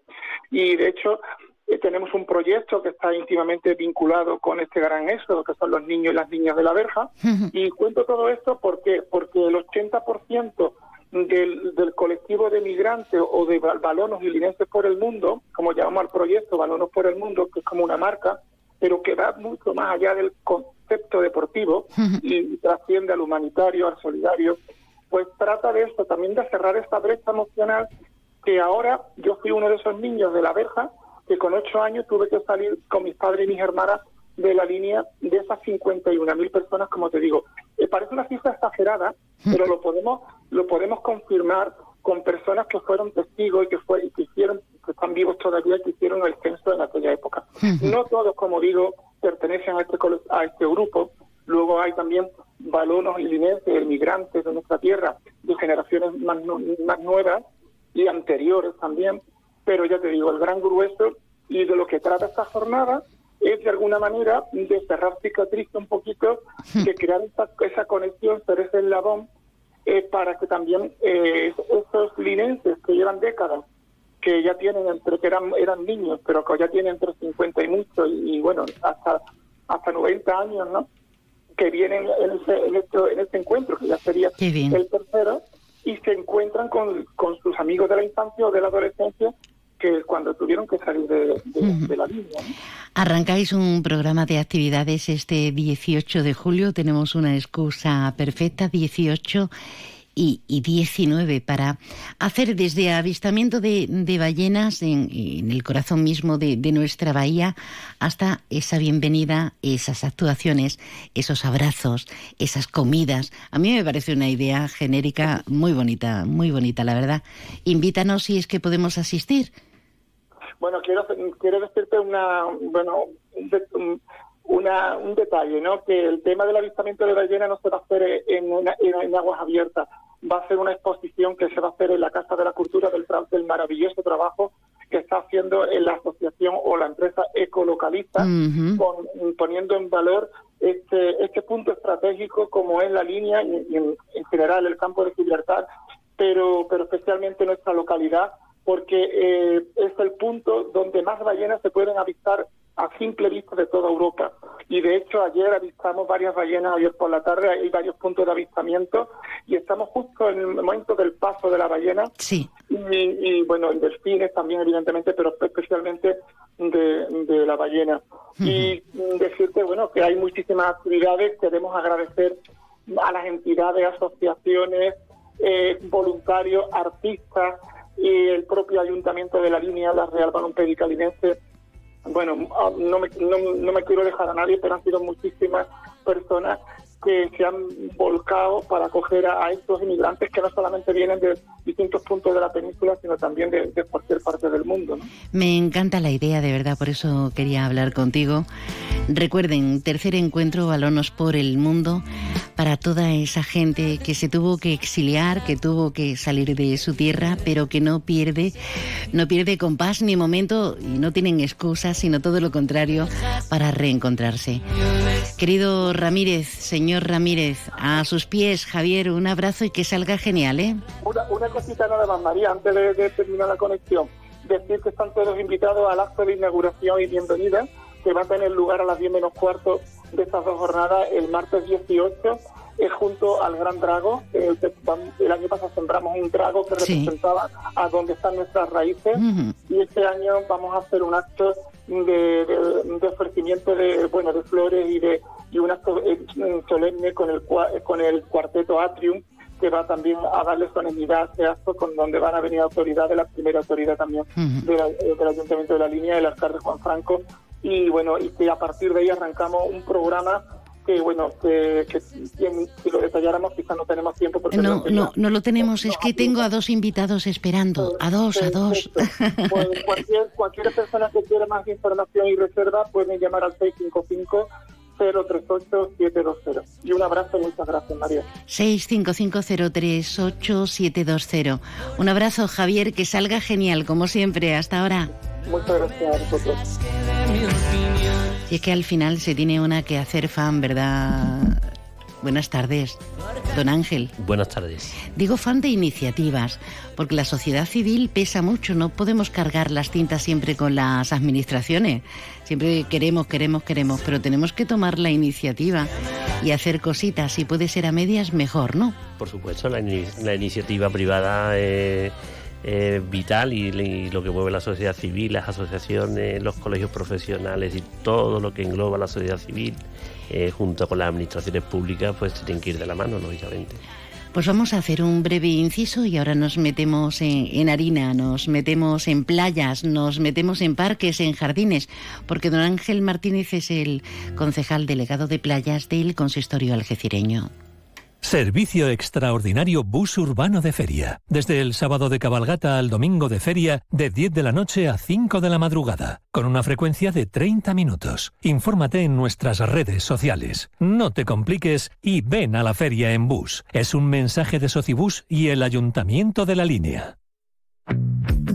Y de hecho, eh, tenemos un proyecto que está íntimamente vinculado con este gran éxodo, que son los niños y las niñas de la verja. Y cuento todo esto porque, porque el 80% del, del, colectivo de migrantes o de balonos y linenses por el mundo, como llamamos al proyecto Balonos por el Mundo, que es como una marca, pero que va mucho más allá del concepto deportivo y trasciende al humanitario, al solidario, pues trata de esto, también de cerrar esta brecha emocional que ahora yo fui uno de esos niños de la verja que con ocho años tuve que salir con mis padres y mis hermanas de la línea de esas 51.000 personas, como te digo. Me parece una cifra exagerada, pero lo podemos lo podemos confirmar con personas que fueron testigos y que, fue, que hicieron que están vivos todavía que hicieron el censo en aquella época. No todos, como digo, pertenecen a este, a este grupo. Luego hay también balonos y linenses, migrantes de nuestra tierra, de generaciones más, más nuevas y anteriores también. Pero ya te digo, el gran grueso y de lo que trata esta jornada es de alguna manera de cerrar cicatriz un poquito, de crear esa, esa conexión, ser ese eslabón eh, para que también eh, esos linenses que llevan décadas que ya tienen entre que eran eran niños, pero que ya tienen entre 50 y mucho y, bueno, hasta hasta 90 años, ¿no? Que vienen en ese, en este, este encuentro, que ya sería el tercero, y se encuentran con, con sus amigos de la infancia o de la adolescencia que cuando tuvieron que salir de, de, la línea. Arrancáis un programa de actividades este 18 de julio, tenemos una excusa perfecta, 18 y, 19 para hacer desde avistamiento de, ballenas en, el corazón mismo de, nuestra bahía hasta esa bienvenida, esas actuaciones, esos abrazos, esas comidas. A mí me parece una idea genérica muy bonita, muy bonita, la verdad. Invítanos si es que podemos asistir. Bueno, quiero, quiero decirte una, bueno, una, un detalle, ¿no? Que el tema del avistamiento de ballena no se va a hacer en, en aguas abiertas va a ser una exposición que se va a hacer en la Casa de la Cultura del, del maravilloso trabajo que está haciendo en la Asociación o la empresa Ecolocaliza, poniendo en valor este, este punto estratégico como es la línea y, en, general el campo de Gibraltar, pero, pero especialmente nuestra localidad, porque eh, es el punto donde más ballenas se pueden avistar a simple vista de toda Europa. Y de hecho ayer avistamos varias ballenas, ayer por la tarde hay varios puntos de avistamiento y estamos justo en el momento del paso de la ballena. Sí. Y, bueno, en delfines también evidentemente, pero especialmente de, la ballena. Y decirte, bueno, que hay muchísimas actividades, queremos agradecer a las entidades, asociaciones, eh, voluntarios, artistas y el propio ayuntamiento de la línea, la Real Balompédica Linense, bueno, ah, no me, no, me quiero dejar a nadie, pero han sido muchísimas personas que se han volcado para acoger a, estos inmigrantes que no solamente vienen de distintos puntos de la península, sino también de, cualquier parte del mundo. Me encanta la idea, de verdad, por eso quería hablar contigo. Recuerden, tercer encuentro Balonos por el Mundo para toda esa gente que se tuvo que exiliar, que tuvo que salir de su tierra, pero que no pierde, no pierde compás ni momento y no tienen excusas, sino todo lo contrario para reencontrarse. Querido Ramírez, señor Ramírez, a sus pies, Javier, un abrazo y que salga genial, ¿eh? Una, cosita nada más, María, antes de, terminar la conexión. Decir que están todos invitados al acto de inauguración y bienvenida, que va a tener lugar a las 10 menos cuarto de estas dos jornadas el martes 18 es junto al Gran Drago. El, año pasado sembramos un drago que representaba a donde están nuestras raíces y este año vamos a hacer un acto de, ofrecimiento de bueno de flores y de y un acto eh, solemne con el con el cuarteto Atrium que va también a darle solemnidad a este acto con donde van a venir autoridades, la primera autoridad también eh, del Ayuntamiento de la Línea, el alcalde Juan Franco, y bueno, y que a partir de ahí arrancamos un programa que bueno, que, si lo detalláramos quizás no tenemos tiempo. Porque no, no, no lo tenemos, es que tengo a dos invitados esperando, a dos, a dos. Pues cualquier, cualquier persona que quiera más información y reserva puede llamar al 655 038-720. Y un abrazo, muchas gracias, María. 655-038-720. Un abrazo, Javier, que salga genial, como siempre, hasta ahora. Muchas gracias a vosotros. Y es que al final se tiene una que hacer fan, ¿verdad? Buenas tardes, don Ángel. Buenas tardes. Digo fan de iniciativas, porque la sociedad civil pesa mucho, no podemos cargar las tintas siempre con las administraciones. Siempre queremos, queremos, queremos, pero tenemos que tomar la iniciativa y hacer cositas. Si puede ser a medias, mejor, ¿no? Por supuesto, la, iniciativa privada vital y, lo que mueve la sociedad civil, las asociaciones, los colegios profesionales y todo lo que engloba la sociedad civil eh, junto con las administraciones públicas, pues tienen que ir de la mano, lógicamente. Pues vamos a hacer un breve inciso y ahora nos metemos en, harina, nos metemos en playas, nos metemos en parques, en jardines, porque don Ángel Martínez es el concejal delegado de playas del consistorio algecireño. Servicio extraordinario bus urbano de feria. Desde el sábado de cabalgata al domingo de feria, de 10 de la noche a 5 de la madrugada, con una frecuencia de 30 minutos. Infórmate en nuestras redes sociales. No te compliques y ven a la feria en bus. Es un mensaje de Socibus y el Ayuntamiento de la Línea.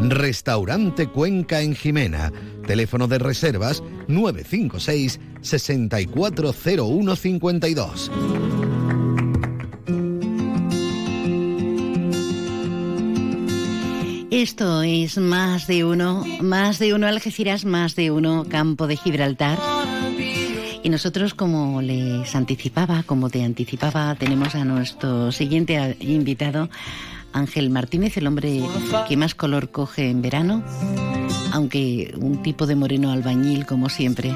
Restaurante Cuenca en Jimena. Teléfono de reservas 956 640152. Esto es más de uno, más de uno Algeciras, más de uno Campo de Gibraltar. Y nosotros, como les anticipaba, como te anticipaba, tenemos a nuestro siguiente invitado, Ángel Martínez, el hombre que más color coge en verano, aunque un tipo de moreno albañil como siempre.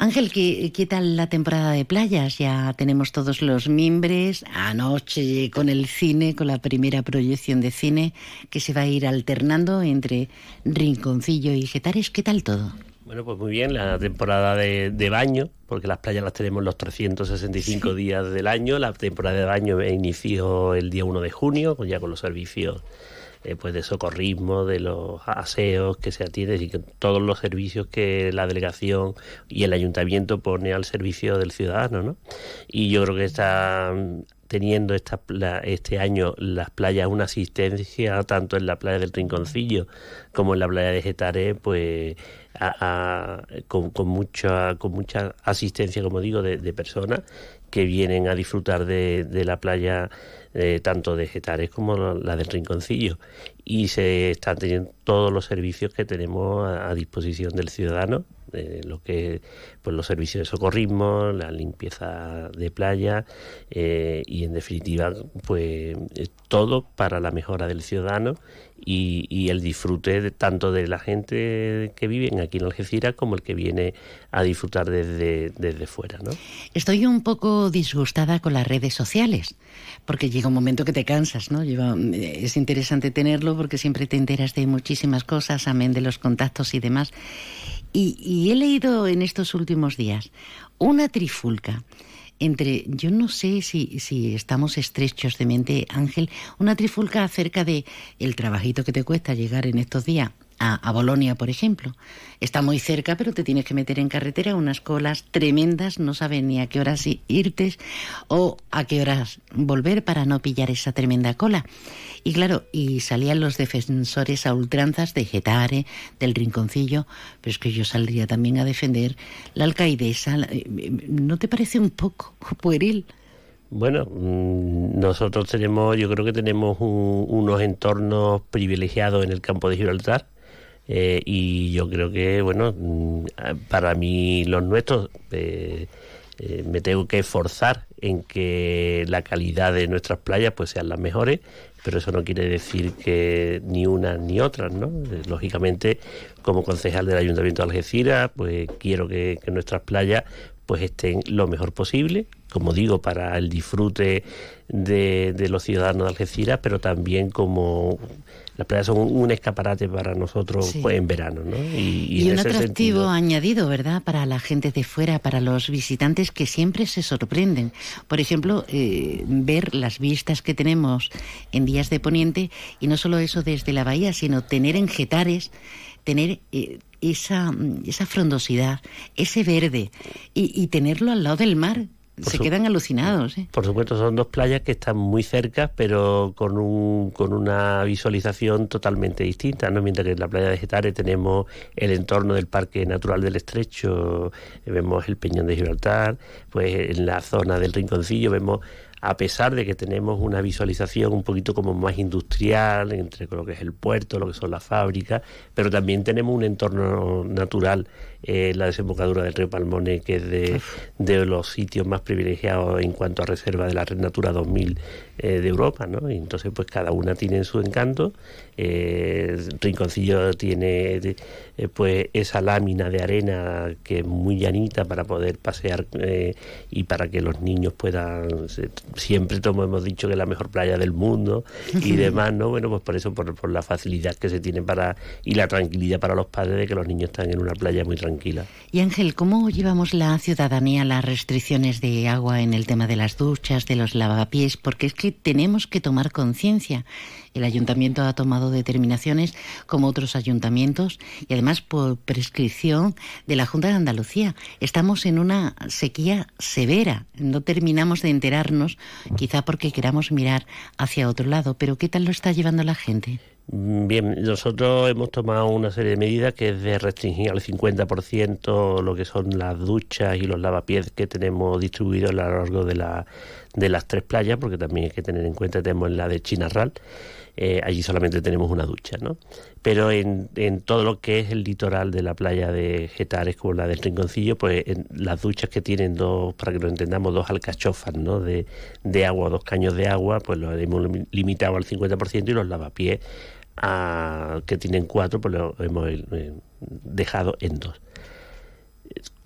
Ángel, ¿qué, ¿qué, tal la temporada de playas? Ya tenemos todos los mimbres. Anoche con el cine, con la primera proyección de cine, que se va a ir alternando entre Rinconcillo y Getares. ¿Qué tal todo? Bueno, pues muy bien, la temporada de, baño, porque las playas las tenemos los 365 días del año. La temporada de baño inició el día 1 de junio, ya con los servicios eh, pues de socorrismo, de los aseos que se atienden y todos los servicios que la delegación y el ayuntamiento pone al servicio del ciudadano, ¿no? Y yo creo que está teniendo esta, este año las playas una asistencia tanto en la playa del Rinconcillo como en la playa de Getare, pues con, mucha con mucha asistencia, como digo, de, personas que vienen a disfrutar de, la playa eh, tanto de Getares como la del Rinconcillo. Y se están teniendo todos los servicios que tenemos a, disposición del ciudadano, lo que pues los servicios de socorrismo, la limpieza de playa eh, y en definitiva pues todo para la mejora del ciudadano y, el disfrute tanto de la gente que vive aquí en Algeciras como el que viene a disfrutar desde, desde fuera. ¿no? Estoy un poco disgustada con las redes sociales porque llega un momento que te cansas, ¿no? es interesante tenerlo porque siempre te enteras de muchísimas cosas, amén de los contactos y demás. Y, he leído en estos últimos días una trifulca entre, yo no sé si, si estamos estrechos de mente, Ángel, una trifulca acerca de el trabajito que te cuesta llegar en estos días a, Bolonia, por ejemplo. Está muy cerca, pero te tienes que meter en carretera, unas colas tremendas, no sabes ni a qué horas irte o a qué horas volver para no pillar esa tremenda cola. Y claro, y salían los defensores a ultranzas de Getare, del Rinconcillo, pero es que yo saldría también a defender la alcaidesa. Eh, ¿No te parece un poco pueril? Bueno, mm, nosotros tenemos, yo creo que tenemos unos entornos privilegiados en el campo de Gibraltar eh, y yo creo que, bueno, mm, para mí los nuestros eh, eh, me tengo que esforzar en que la calidad de nuestras playas pues sean las mejores, pero eso no quiere decir que ni una ni otras, ¿no? Lógicamente, como concejal del Ayuntamiento de Algeciras, pues quiero que, que nuestras playas pues estén lo mejor posible, como digo, para el disfrute de, de los ciudadanos de Algeciras, pero también como las playas son un, escaparate para nosotros pues, en verano. ¿no? Y, un atractivo añadido, ¿verdad?, para la gente de fuera, para los visitantes que siempre se sorprenden. Por ejemplo, eh, ver las vistas que tenemos en días de poniente y no solo eso desde la bahía, sino tener en Getares, tener... Eh, esa, esa frondosidad, ese verde y tenerlo al lado del mar, se quedan alucinados. ¿eh? Por supuesto, son dos playas que están muy cerca, pero con, un, con una visualización totalmente distinta. ¿no? Mientras que en la playa de Getare tenemos el entorno del Parque Natural del Estrecho, eh, vemos el Peñón de Gibraltar, pues en la zona del Rinconcillo vemos a pesar de que tenemos una visualización un poquito como más industrial entre lo que es el puerto, lo que son las fábricas, pero también tenemos un entorno natural, eh, la desembocadura del río Palmone, que es de, de, los sitios más privilegiados en cuanto a reserva de la Red Natura 2000 eh, de Europa, ¿no? Y entonces pues cada una tiene su encanto, eh, Rinconcillo tiene pues esa lámina de arena que es muy llanita para poder pasear y para que los niños puedan siempre como hemos dicho que es la mejor playa del mundo y demás, ¿no? Bueno, pues por eso, por, por la facilidad que se tiene para y la tranquilidad para los padres de que los niños están en una playa muy tranquila. Y Ángel, ¿cómo llevamos la ciudadanía las restricciones de agua en el tema de las duchas, de los lavapiés? Porque es que tenemos que tomar conciencia. El ayuntamiento ha tomado determinaciones como otros ayuntamientos y además por prescripción de la Junta de Andalucía. Estamos en una sequía severa. No terminamos de enterarnos, quizá porque queramos mirar hacia otro lado. Pero ¿qué tal lo está llevando la gente? Bien, nosotros hemos tomado una serie de medidas que es de restringir al 50% lo que son las duchas y los lavapiés que tenemos distribuidos a lo largo de, la, de las tres playas, porque también hay que tener en cuenta, tenemos la de Chinarral, eh, allí solamente tenemos una ducha, ¿no? Pero en, en, todo lo que es el litoral de la playa de Getares, como la del Rinconcillo, pues en las duchas que tienen dos, para que lo entendamos, dos alcachofas, ¿no? De, de agua, dos caños de agua, pues lo hemos limitado al 50% y los lavapiés a, que tienen cuatro, pues lo hemos eh, dejado en dos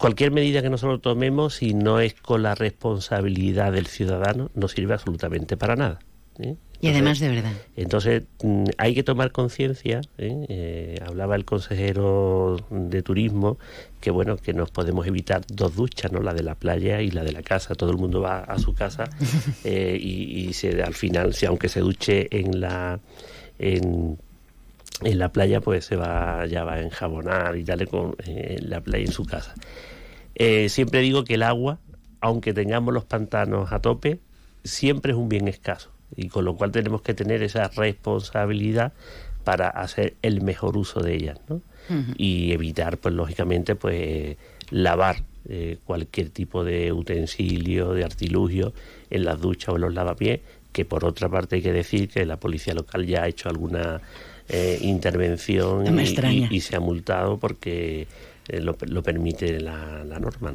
cualquier medida que nosotros tomemos, si no es con la responsabilidad del ciudadano, no sirve absolutamente para nada. ¿eh? y además de verdad. Entonces mm, hay que tomar conciencia. ¿eh? Eh, hablaba el consejero de turismo que bueno que nos podemos evitar dos duchas, no la de la playa y la de la casa. Todo el mundo va a su casa eh, y, se, al final, si aunque se duche en la en, en la playa, pues se va ya va a enjabonar y darle con la playa en su casa. Siempre digo que el agua, aunque tengamos los pantanos a tope, siempre es un bien escaso. Y con lo cual tenemos que tener esa responsabilidad para hacer el mejor uso de ellas, ¿no? Y evitar, pues lógicamente, pues lavar eh, cualquier tipo de utensilio, de artilugio en las duchas o en los lavapiés, que por otra parte hay que decir que la policía local ya ha hecho alguna eh, intervención y, se ha multado porque eh, lo, permite la, norma.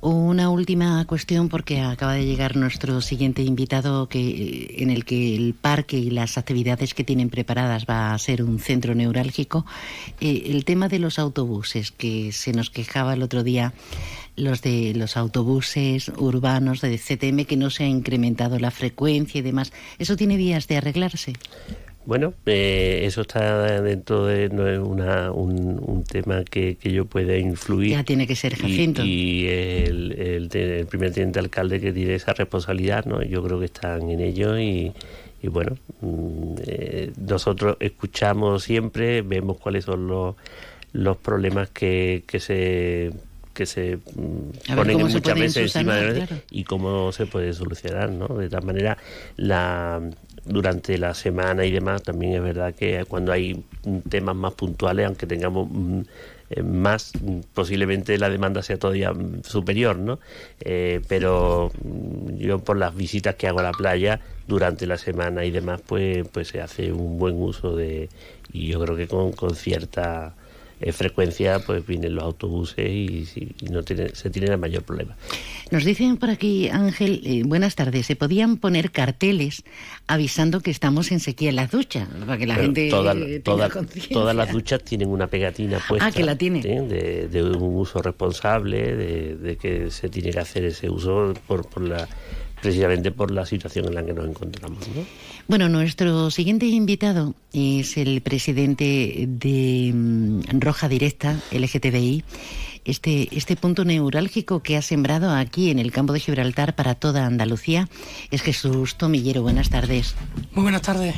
Una última cuestión porque acaba de llegar nuestro siguiente invitado que en el que el parque y las actividades que tienen preparadas va a ser un centro neurálgico. Eh, el tema de los autobuses que se nos quejaba el otro día los de los autobuses urbanos de CTM que no se ha incrementado la frecuencia y demás. ¿Eso tiene vías de arreglarse? Bueno, eh, eso está dentro de no es una, un, tema que, que, yo pueda influir. Ya tiene que ser Jacinto. Y, el, el, primer teniente alcalde que tiene esa responsabilidad, ¿no? Yo creo que están en ello y, y bueno, mm, eh, nosotros escuchamos siempre, vemos cuáles son los, los problemas que, que se que se mm, ponen muchas veces encima de y cómo se puede solucionar, ¿no? De tal manera, la, durante la semana y demás, también es verdad que cuando hay temas más puntuales, aunque tengamos mm, eh, más, posiblemente la demanda sea todavía superior, ¿no? Eh, pero mm, yo por las visitas que hago a la playa durante la semana y demás, pues, pues se hace un buen uso de, y yo creo que con, con cierta eh, frecuencia pues vienen los autobuses y, no tiene, se tiene el mayor problema. Nos dicen por aquí, Ángel, eh, buenas tardes, se podían poner carteles avisando que estamos en sequía en las duchas, para que la gente toda, Todas las duchas tienen una pegatina ah, puesta. Ah, que la tiene. De, un uso responsable, de, de, que se tiene que hacer ese uso por, por la precisamente por la situación en la que nos encontramos. Bueno, nuestro siguiente invitado es el presidente de mm, Roja Directa, LGTBI, este, este punto neurálgico que ha sembrado aquí en el campo de Gibraltar para toda Andalucía es Jesús Tomillero. Buenas tardes. Muy buenas tardes.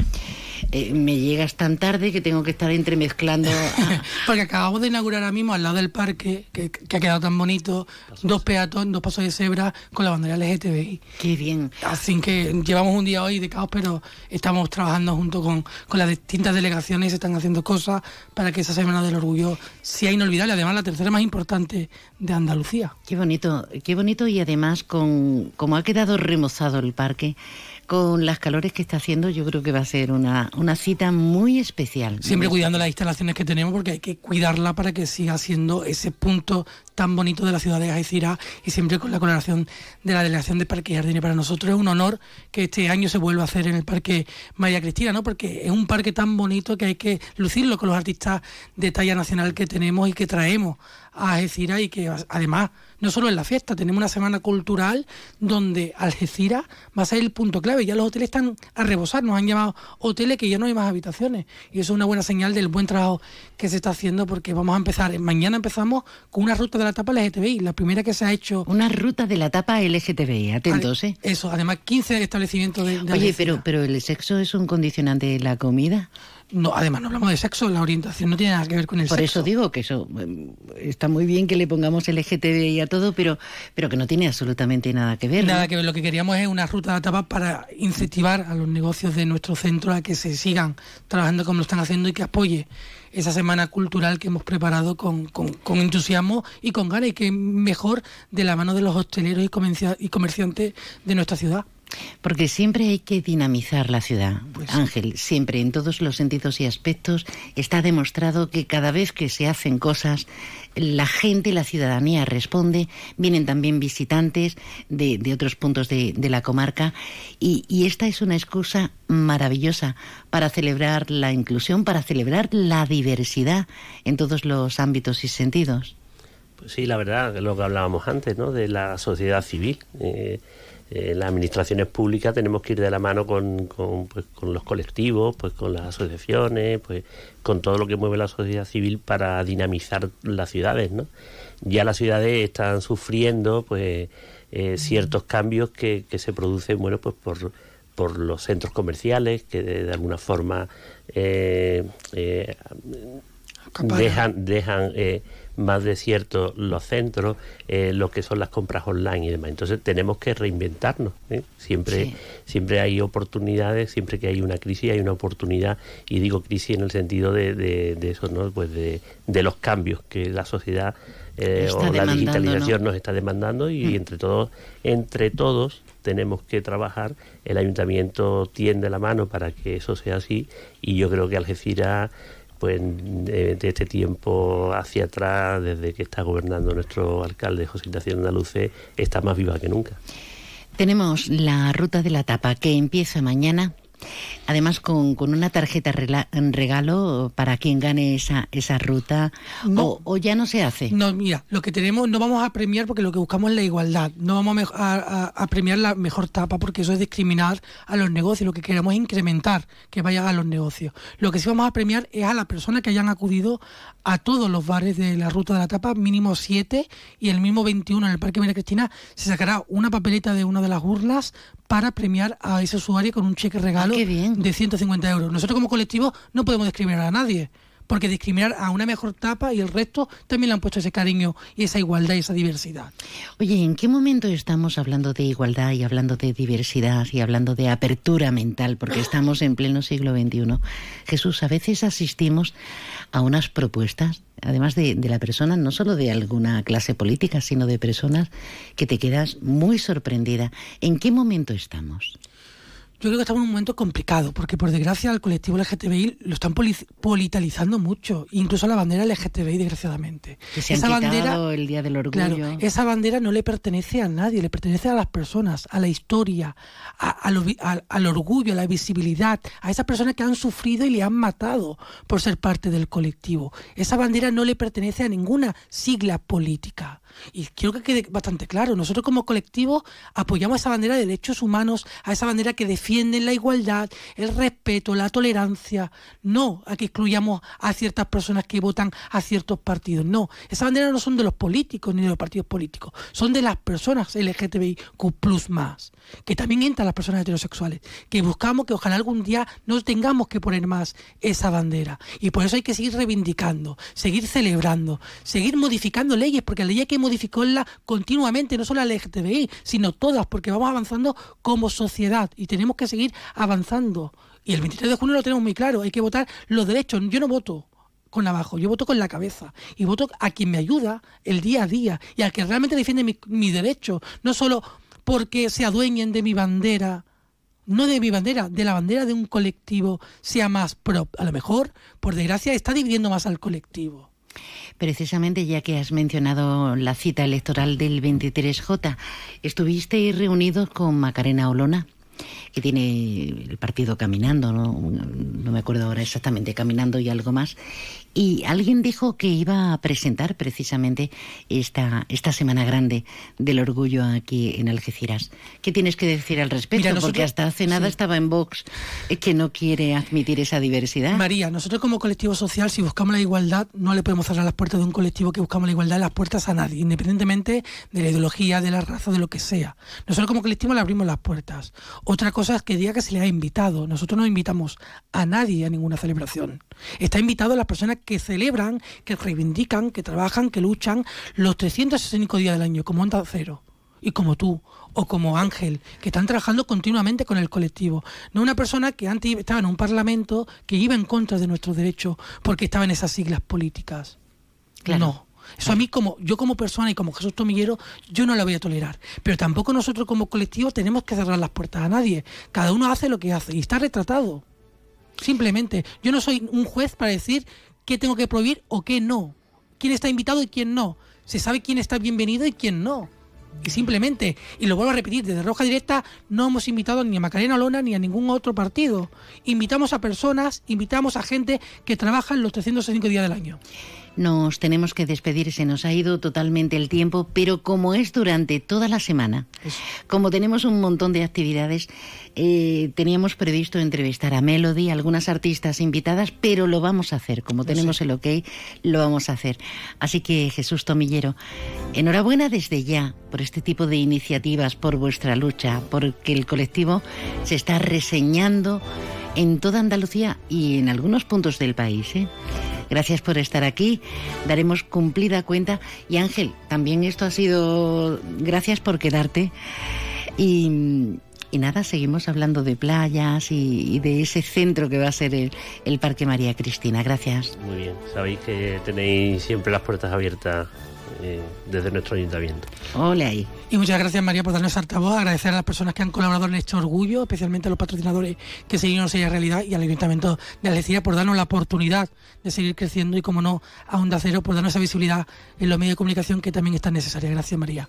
Eh, me llegas tan tarde que tengo que estar entremezclando. Porque acabamos de inaugurar ahora mismo al lado del parque, que, ha quedado tan bonito, dos peatones, dos pasos de cebra con la bandera LGTBI. Qué bien. Así que llevamos un día hoy de caos, pero estamos trabajando junto con, con las distintas delegaciones y se están haciendo cosas para que esa Semana del Orgullo sea inolvidable. Además, la tercera más importante de Andalucía. Qué bonito, qué bonito y además con como ha quedado remozado el parque con las calores que está haciendo, yo creo que va a ser una, una cita muy especial. Siempre cuidando las instalaciones que tenemos porque hay que cuidarla para que siga siendo ese punto tan bonito de la ciudad de Algeciras y siempre con la colaboración de la Delegación de Parque Jardines. Para nosotros es un honor que este año se vuelva a hacer en el Parque María Cristina, ¿no? porque es un parque tan bonito que hay que lucirlo con los artistas de talla nacional que tenemos y que traemos a Algeciras y que además no solo en la fiesta, tenemos una semana cultural donde Algeciras va a ser el punto clave. Ya los hoteles están a rebosar, nos han llamado hoteles que ya no hay más habitaciones. Y eso es una buena señal del buen trabajo que se está haciendo porque vamos a empezar, mañana empezamos con una ruta de la etapa LGTBI, la primera que se ha hecho. Una ruta de la etapa LGTBI, atentos, ¿eh? Eso, además 15 establecimientos de... Oye, pero, pero el sexo es un condicionante de la comida. No, además no hablamos de sexo, la orientación no tiene nada que ver con el sexo. Por eso digo que eso eh, está muy bien que le pongamos LGTBI a todo, pero, pero que no tiene absolutamente nada que ver. Nada que ver, lo que queríamos es una ruta de etapa para incentivar a los negocios de nuestro centro a que se sigan trabajando como lo están haciendo y que apoye esa semana cultural que hemos preparado con, con, entusiasmo y con ganas y que mejor de la mano de los hosteleros y comerciantes de nuestra ciudad. Porque siempre hay que dinamizar la ciudad. Pues Ángel, siempre, en todos los sentidos y aspectos, está demostrado que cada vez que se hacen cosas, la gente, la ciudadanía responde, vienen también visitantes de, otros puntos de, la comarca y, y, esta es una excusa maravillosa para celebrar la inclusión, para celebrar la diversidad en todos los ámbitos y sentidos. Pues sí, la verdad, lo que hablábamos antes, ¿no? De la sociedad civil. Eh, eh, las administraciones públicas tenemos que ir de la mano con, pues, con, los colectivos, pues con las asociaciones, pues con todo lo que mueve la sociedad civil para dinamizar las ciudades, ¿no? Ya las ciudades están sufriendo, pues, eh, ciertos cambios que, que se producen, bueno, pues por, por los centros comerciales que de, alguna forma eh, dejan dejan más desiertos los centros, eh, lo que son las compras online y demás. Entonces tenemos que reinventarnos. ¿eh? Siempre, siempre hay oportunidades, siempre que hay una crisis hay una oportunidad. Y digo crisis en el sentido de, de, eso, ¿no? Pues de, de, los cambios que la sociedad eh, o la digitalización nos está demandando y mm. entre todos, entre todos tenemos que trabajar. El ayuntamiento tiende la mano para que eso sea así y yo creo que Algeciras pues de, este tiempo hacia atrás, desde que está gobernando nuestro alcalde José Ignacio Andaluce, está más viva que nunca. Tenemos la ruta de la tapa que empieza mañana Además, con, con una tarjeta regalo para quien gane esa, esa ruta, o, ya no se hace. No, mira, lo que tenemos, no vamos a premiar porque lo que buscamos es la igualdad. No vamos a, a, premiar la mejor tapa porque eso es discriminar a los negocios. Lo que queremos es incrementar que vayan a los negocios. Lo que sí vamos a premiar es a las personas que hayan acudido a todos los bares de la ruta de la tapa, mínimo 7 y el mismo 21 en el Parque María Cristina, se sacará una papeleta de una de las urnas para premiar a ese usuario con un cheque regalo ah, de 150 euros. Nosotros como colectivo no podemos discriminar a nadie, porque discriminar a una mejor tapa y el resto también le han puesto ese cariño y esa igualdad y esa diversidad. Oye, ¿en qué momento estamos hablando de igualdad y hablando de diversidad y hablando de apertura mental? Porque estamos en pleno siglo XXI. Jesús, a veces asistimos a unas propuestas, además de, de la persona, no solo de alguna clase política, sino de personas que te quedas muy sorprendida. ¿En qué momento estamos? Yo creo que estamos en un momento complicado, porque por desgracia al colectivo LGTBI lo están politalizando mucho, incluso la bandera LGTBI, desgraciadamente. esa bandera, el Día del Orgullo. esa bandera no le pertenece a nadie, le pertenece a las personas, a la historia, al orgullo, a la visibilidad, a esas personas que han sufrido y le han matado por ser parte del colectivo. Esa bandera no le pertenece a ninguna sigla política. Y quiero que quede bastante claro, nosotros como colectivo apoyamos a esa bandera de derechos humanos, a esa bandera que defiende la igualdad, el respeto, la tolerancia, no a que excluyamos a ciertas personas que votan a ciertos partidos, no, esa bandera no son de los políticos ni de los partidos políticos, son de las personas LGTBIQ más, que también entran las personas heterosexuales, que buscamos que ojalá algún día no tengamos que poner más esa bandera. Y por eso hay que seguir reivindicando, seguir celebrando, seguir modificando leyes, porque la ley que modificarla continuamente, no solo la LGTBI, sino todas, porque vamos avanzando como sociedad y tenemos que seguir avanzando. Y el 23 de junio lo tenemos muy claro, hay que votar los derechos. Yo no voto con abajo, yo voto con la cabeza y voto a quien me ayuda el día a día y al que realmente defiende mi, mi derecho, no solo porque se adueñen de mi bandera, no de mi bandera, de la bandera de un colectivo sea más pro. A lo mejor, por desgracia, está dividiendo más al colectivo. Precisamente ya que has mencionado la cita electoral del 23J, estuviste reunidos con Macarena Olona que tiene el partido caminando, ¿no? no me acuerdo ahora exactamente, caminando y algo más. Y alguien dijo que iba a presentar precisamente esta, esta Semana Grande del Orgullo aquí en Algeciras. ¿Qué tienes que decir al respecto? Porque hasta hace nada estaba en Vox eh, que no quiere admitir esa diversidad. María, nosotros como colectivo social, si buscamos la igualdad, no le podemos cerrar las puertas de un colectivo que buscamos la igualdad, las puertas a nadie, independientemente de la ideología, de la raza, de lo que sea. Nosotros como colectivo le abrimos las puertas. Otra cosa es que diga que se le ha invitado. Nosotros no invitamos a nadie a ninguna celebración. Está invitado a las personas que celebran, que reivindican, que trabajan, que luchan los 365 días del año, como Onda Cero y como tú, o como Ángel, que están trabajando continuamente con el colectivo. No una persona que antes estaba en un parlamento que iba en contra de nuestros derechos porque estaba en esas siglas políticas. No. Eso a mí como yo como persona y como Jesús Tomillero yo no lo voy a tolerar. Pero tampoco nosotros como colectivo tenemos que cerrar las puertas a nadie. Cada uno hace lo que hace y está retratado. Simplemente, yo no soy un juez para decir qué tengo que prohibir o qué no. Quién está invitado y quién no. Se sabe quién está bienvenido y quién no. Y simplemente, y lo vuelvo a repetir, desde Roja Directa no hemos invitado ni a Macarena Lona ni a ningún otro partido. Invitamos a personas, invitamos a gente que trabaja en los 305 días del año. Nos tenemos que despedir, se nos ha ido totalmente el tiempo, pero como es durante toda la semana, como tenemos un montón de actividades, eh, teníamos previsto entrevistar a Melody, algunas artistas invitadas, pero lo vamos a hacer, como tenemos el ok, lo vamos a hacer. Así que Jesús Tomillero, enhorabuena desde ya por este tipo de iniciativas, por vuestra lucha, porque el colectivo se está reseñando en toda Andalucía y en algunos puntos del país. ¿eh? Gracias por estar aquí. Daremos cumplida cuenta. Y Ángel, también esto ha sido gracias por quedarte. Y, nada, seguimos hablando de playas y, de ese centro que va a ser el, el Parque María Cristina. Gracias. Muy bien, sabéis que tenéis siempre las puertas abiertas eh, desde nuestro ayuntamiento. Hola ahí. Y muchas gracias María por darnos altavoz, agradecer a las personas que han colaborado en este orgullo, especialmente a los patrocinadores que seguimos ella realidad y al ayuntamiento de Algeciras por darnos la oportunidad de seguir creciendo y como no a Onda Cero por darnos esa visibilidad en los medios de comunicación que también es tan necesaria. Gracias María.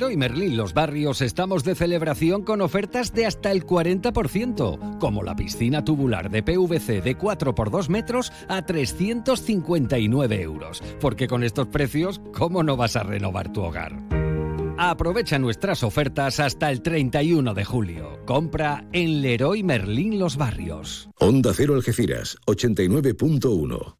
En Leroy Merlin Los Barrios estamos de celebración con ofertas de hasta el 40%, como la piscina tubular de PVC de 4 por 2 metros a 359 euros. Porque con estos precios, ¿cómo no vas a renovar tu hogar? Aprovecha nuestras ofertas hasta el 31 de julio. Compra en Leroy Merlin Los Barrios. Onda Cero Algeciras, 89.1.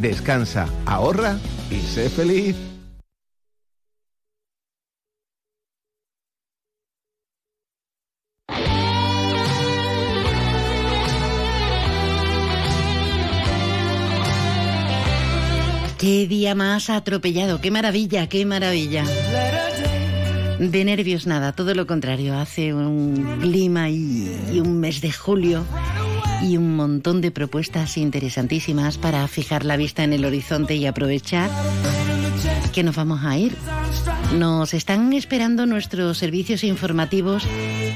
Descansa, ahorra y sé feliz. Qué día más atropellado, qué maravilla, qué maravilla. De nervios nada, todo lo contrario, hace un clima y, un mes de julio y un montón de propuestas interesantísimas para fijar la vista en el horizonte y aprovechar que nos vamos a ir. Nos están esperando nuestros servicios informativos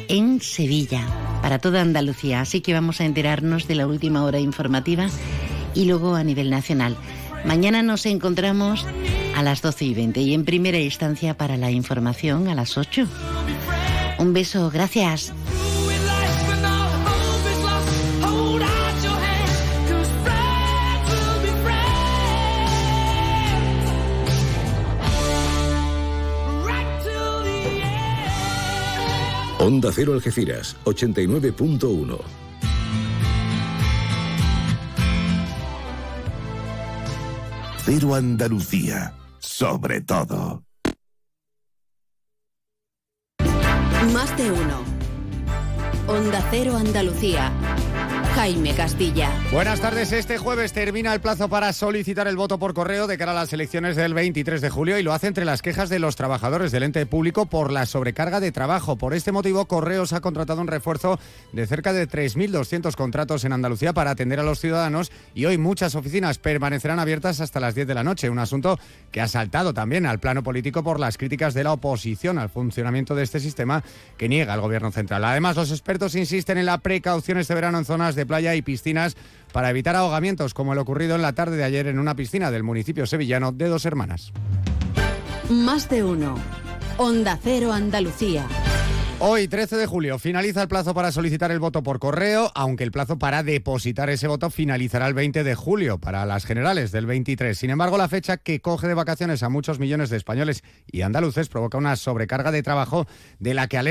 en Sevilla, para toda Andalucía, así que vamos a enterarnos de la última hora informativa y luego a nivel nacional. Mañana nos encontramos a las 12 y 20 y en primera instancia para la información a las 8. Un beso, gracias. Onda Cero Algeciras, 89.1. Cero Andalucía, sobre todo. Más de uno. Onda Cero Andalucía. Jaime Castilla. Buenas tardes. Este jueves termina el plazo para solicitar el voto por correo de cara a las elecciones del 23 de julio y lo hace entre las quejas de los trabajadores del ente público por la sobrecarga de trabajo. Por este motivo, Correos ha contratado un refuerzo de cerca de 3.200 contratos en Andalucía para atender a los ciudadanos y hoy muchas oficinas permanecerán abiertas hasta las 10 de la noche. Un asunto que ha saltado también al plano político por las críticas de la oposición al funcionamiento de este sistema que niega el gobierno central. Además, los expertos insisten en la precaución este verano en zonas de playa y piscinas para evitar ahogamientos, como el ocurrido en la tarde de ayer en una piscina del municipio sevillano de Dos Hermanas. Más de uno. Onda Cero Andalucía. Hoy, 13 de julio, finaliza el plazo para solicitar el voto por correo, aunque el plazo para depositar ese voto finalizará el 20 de julio para las generales del 23. Sin embargo, la fecha que coge de vacaciones a muchos millones de españoles y andaluces provoca una sobrecarga de trabajo de la que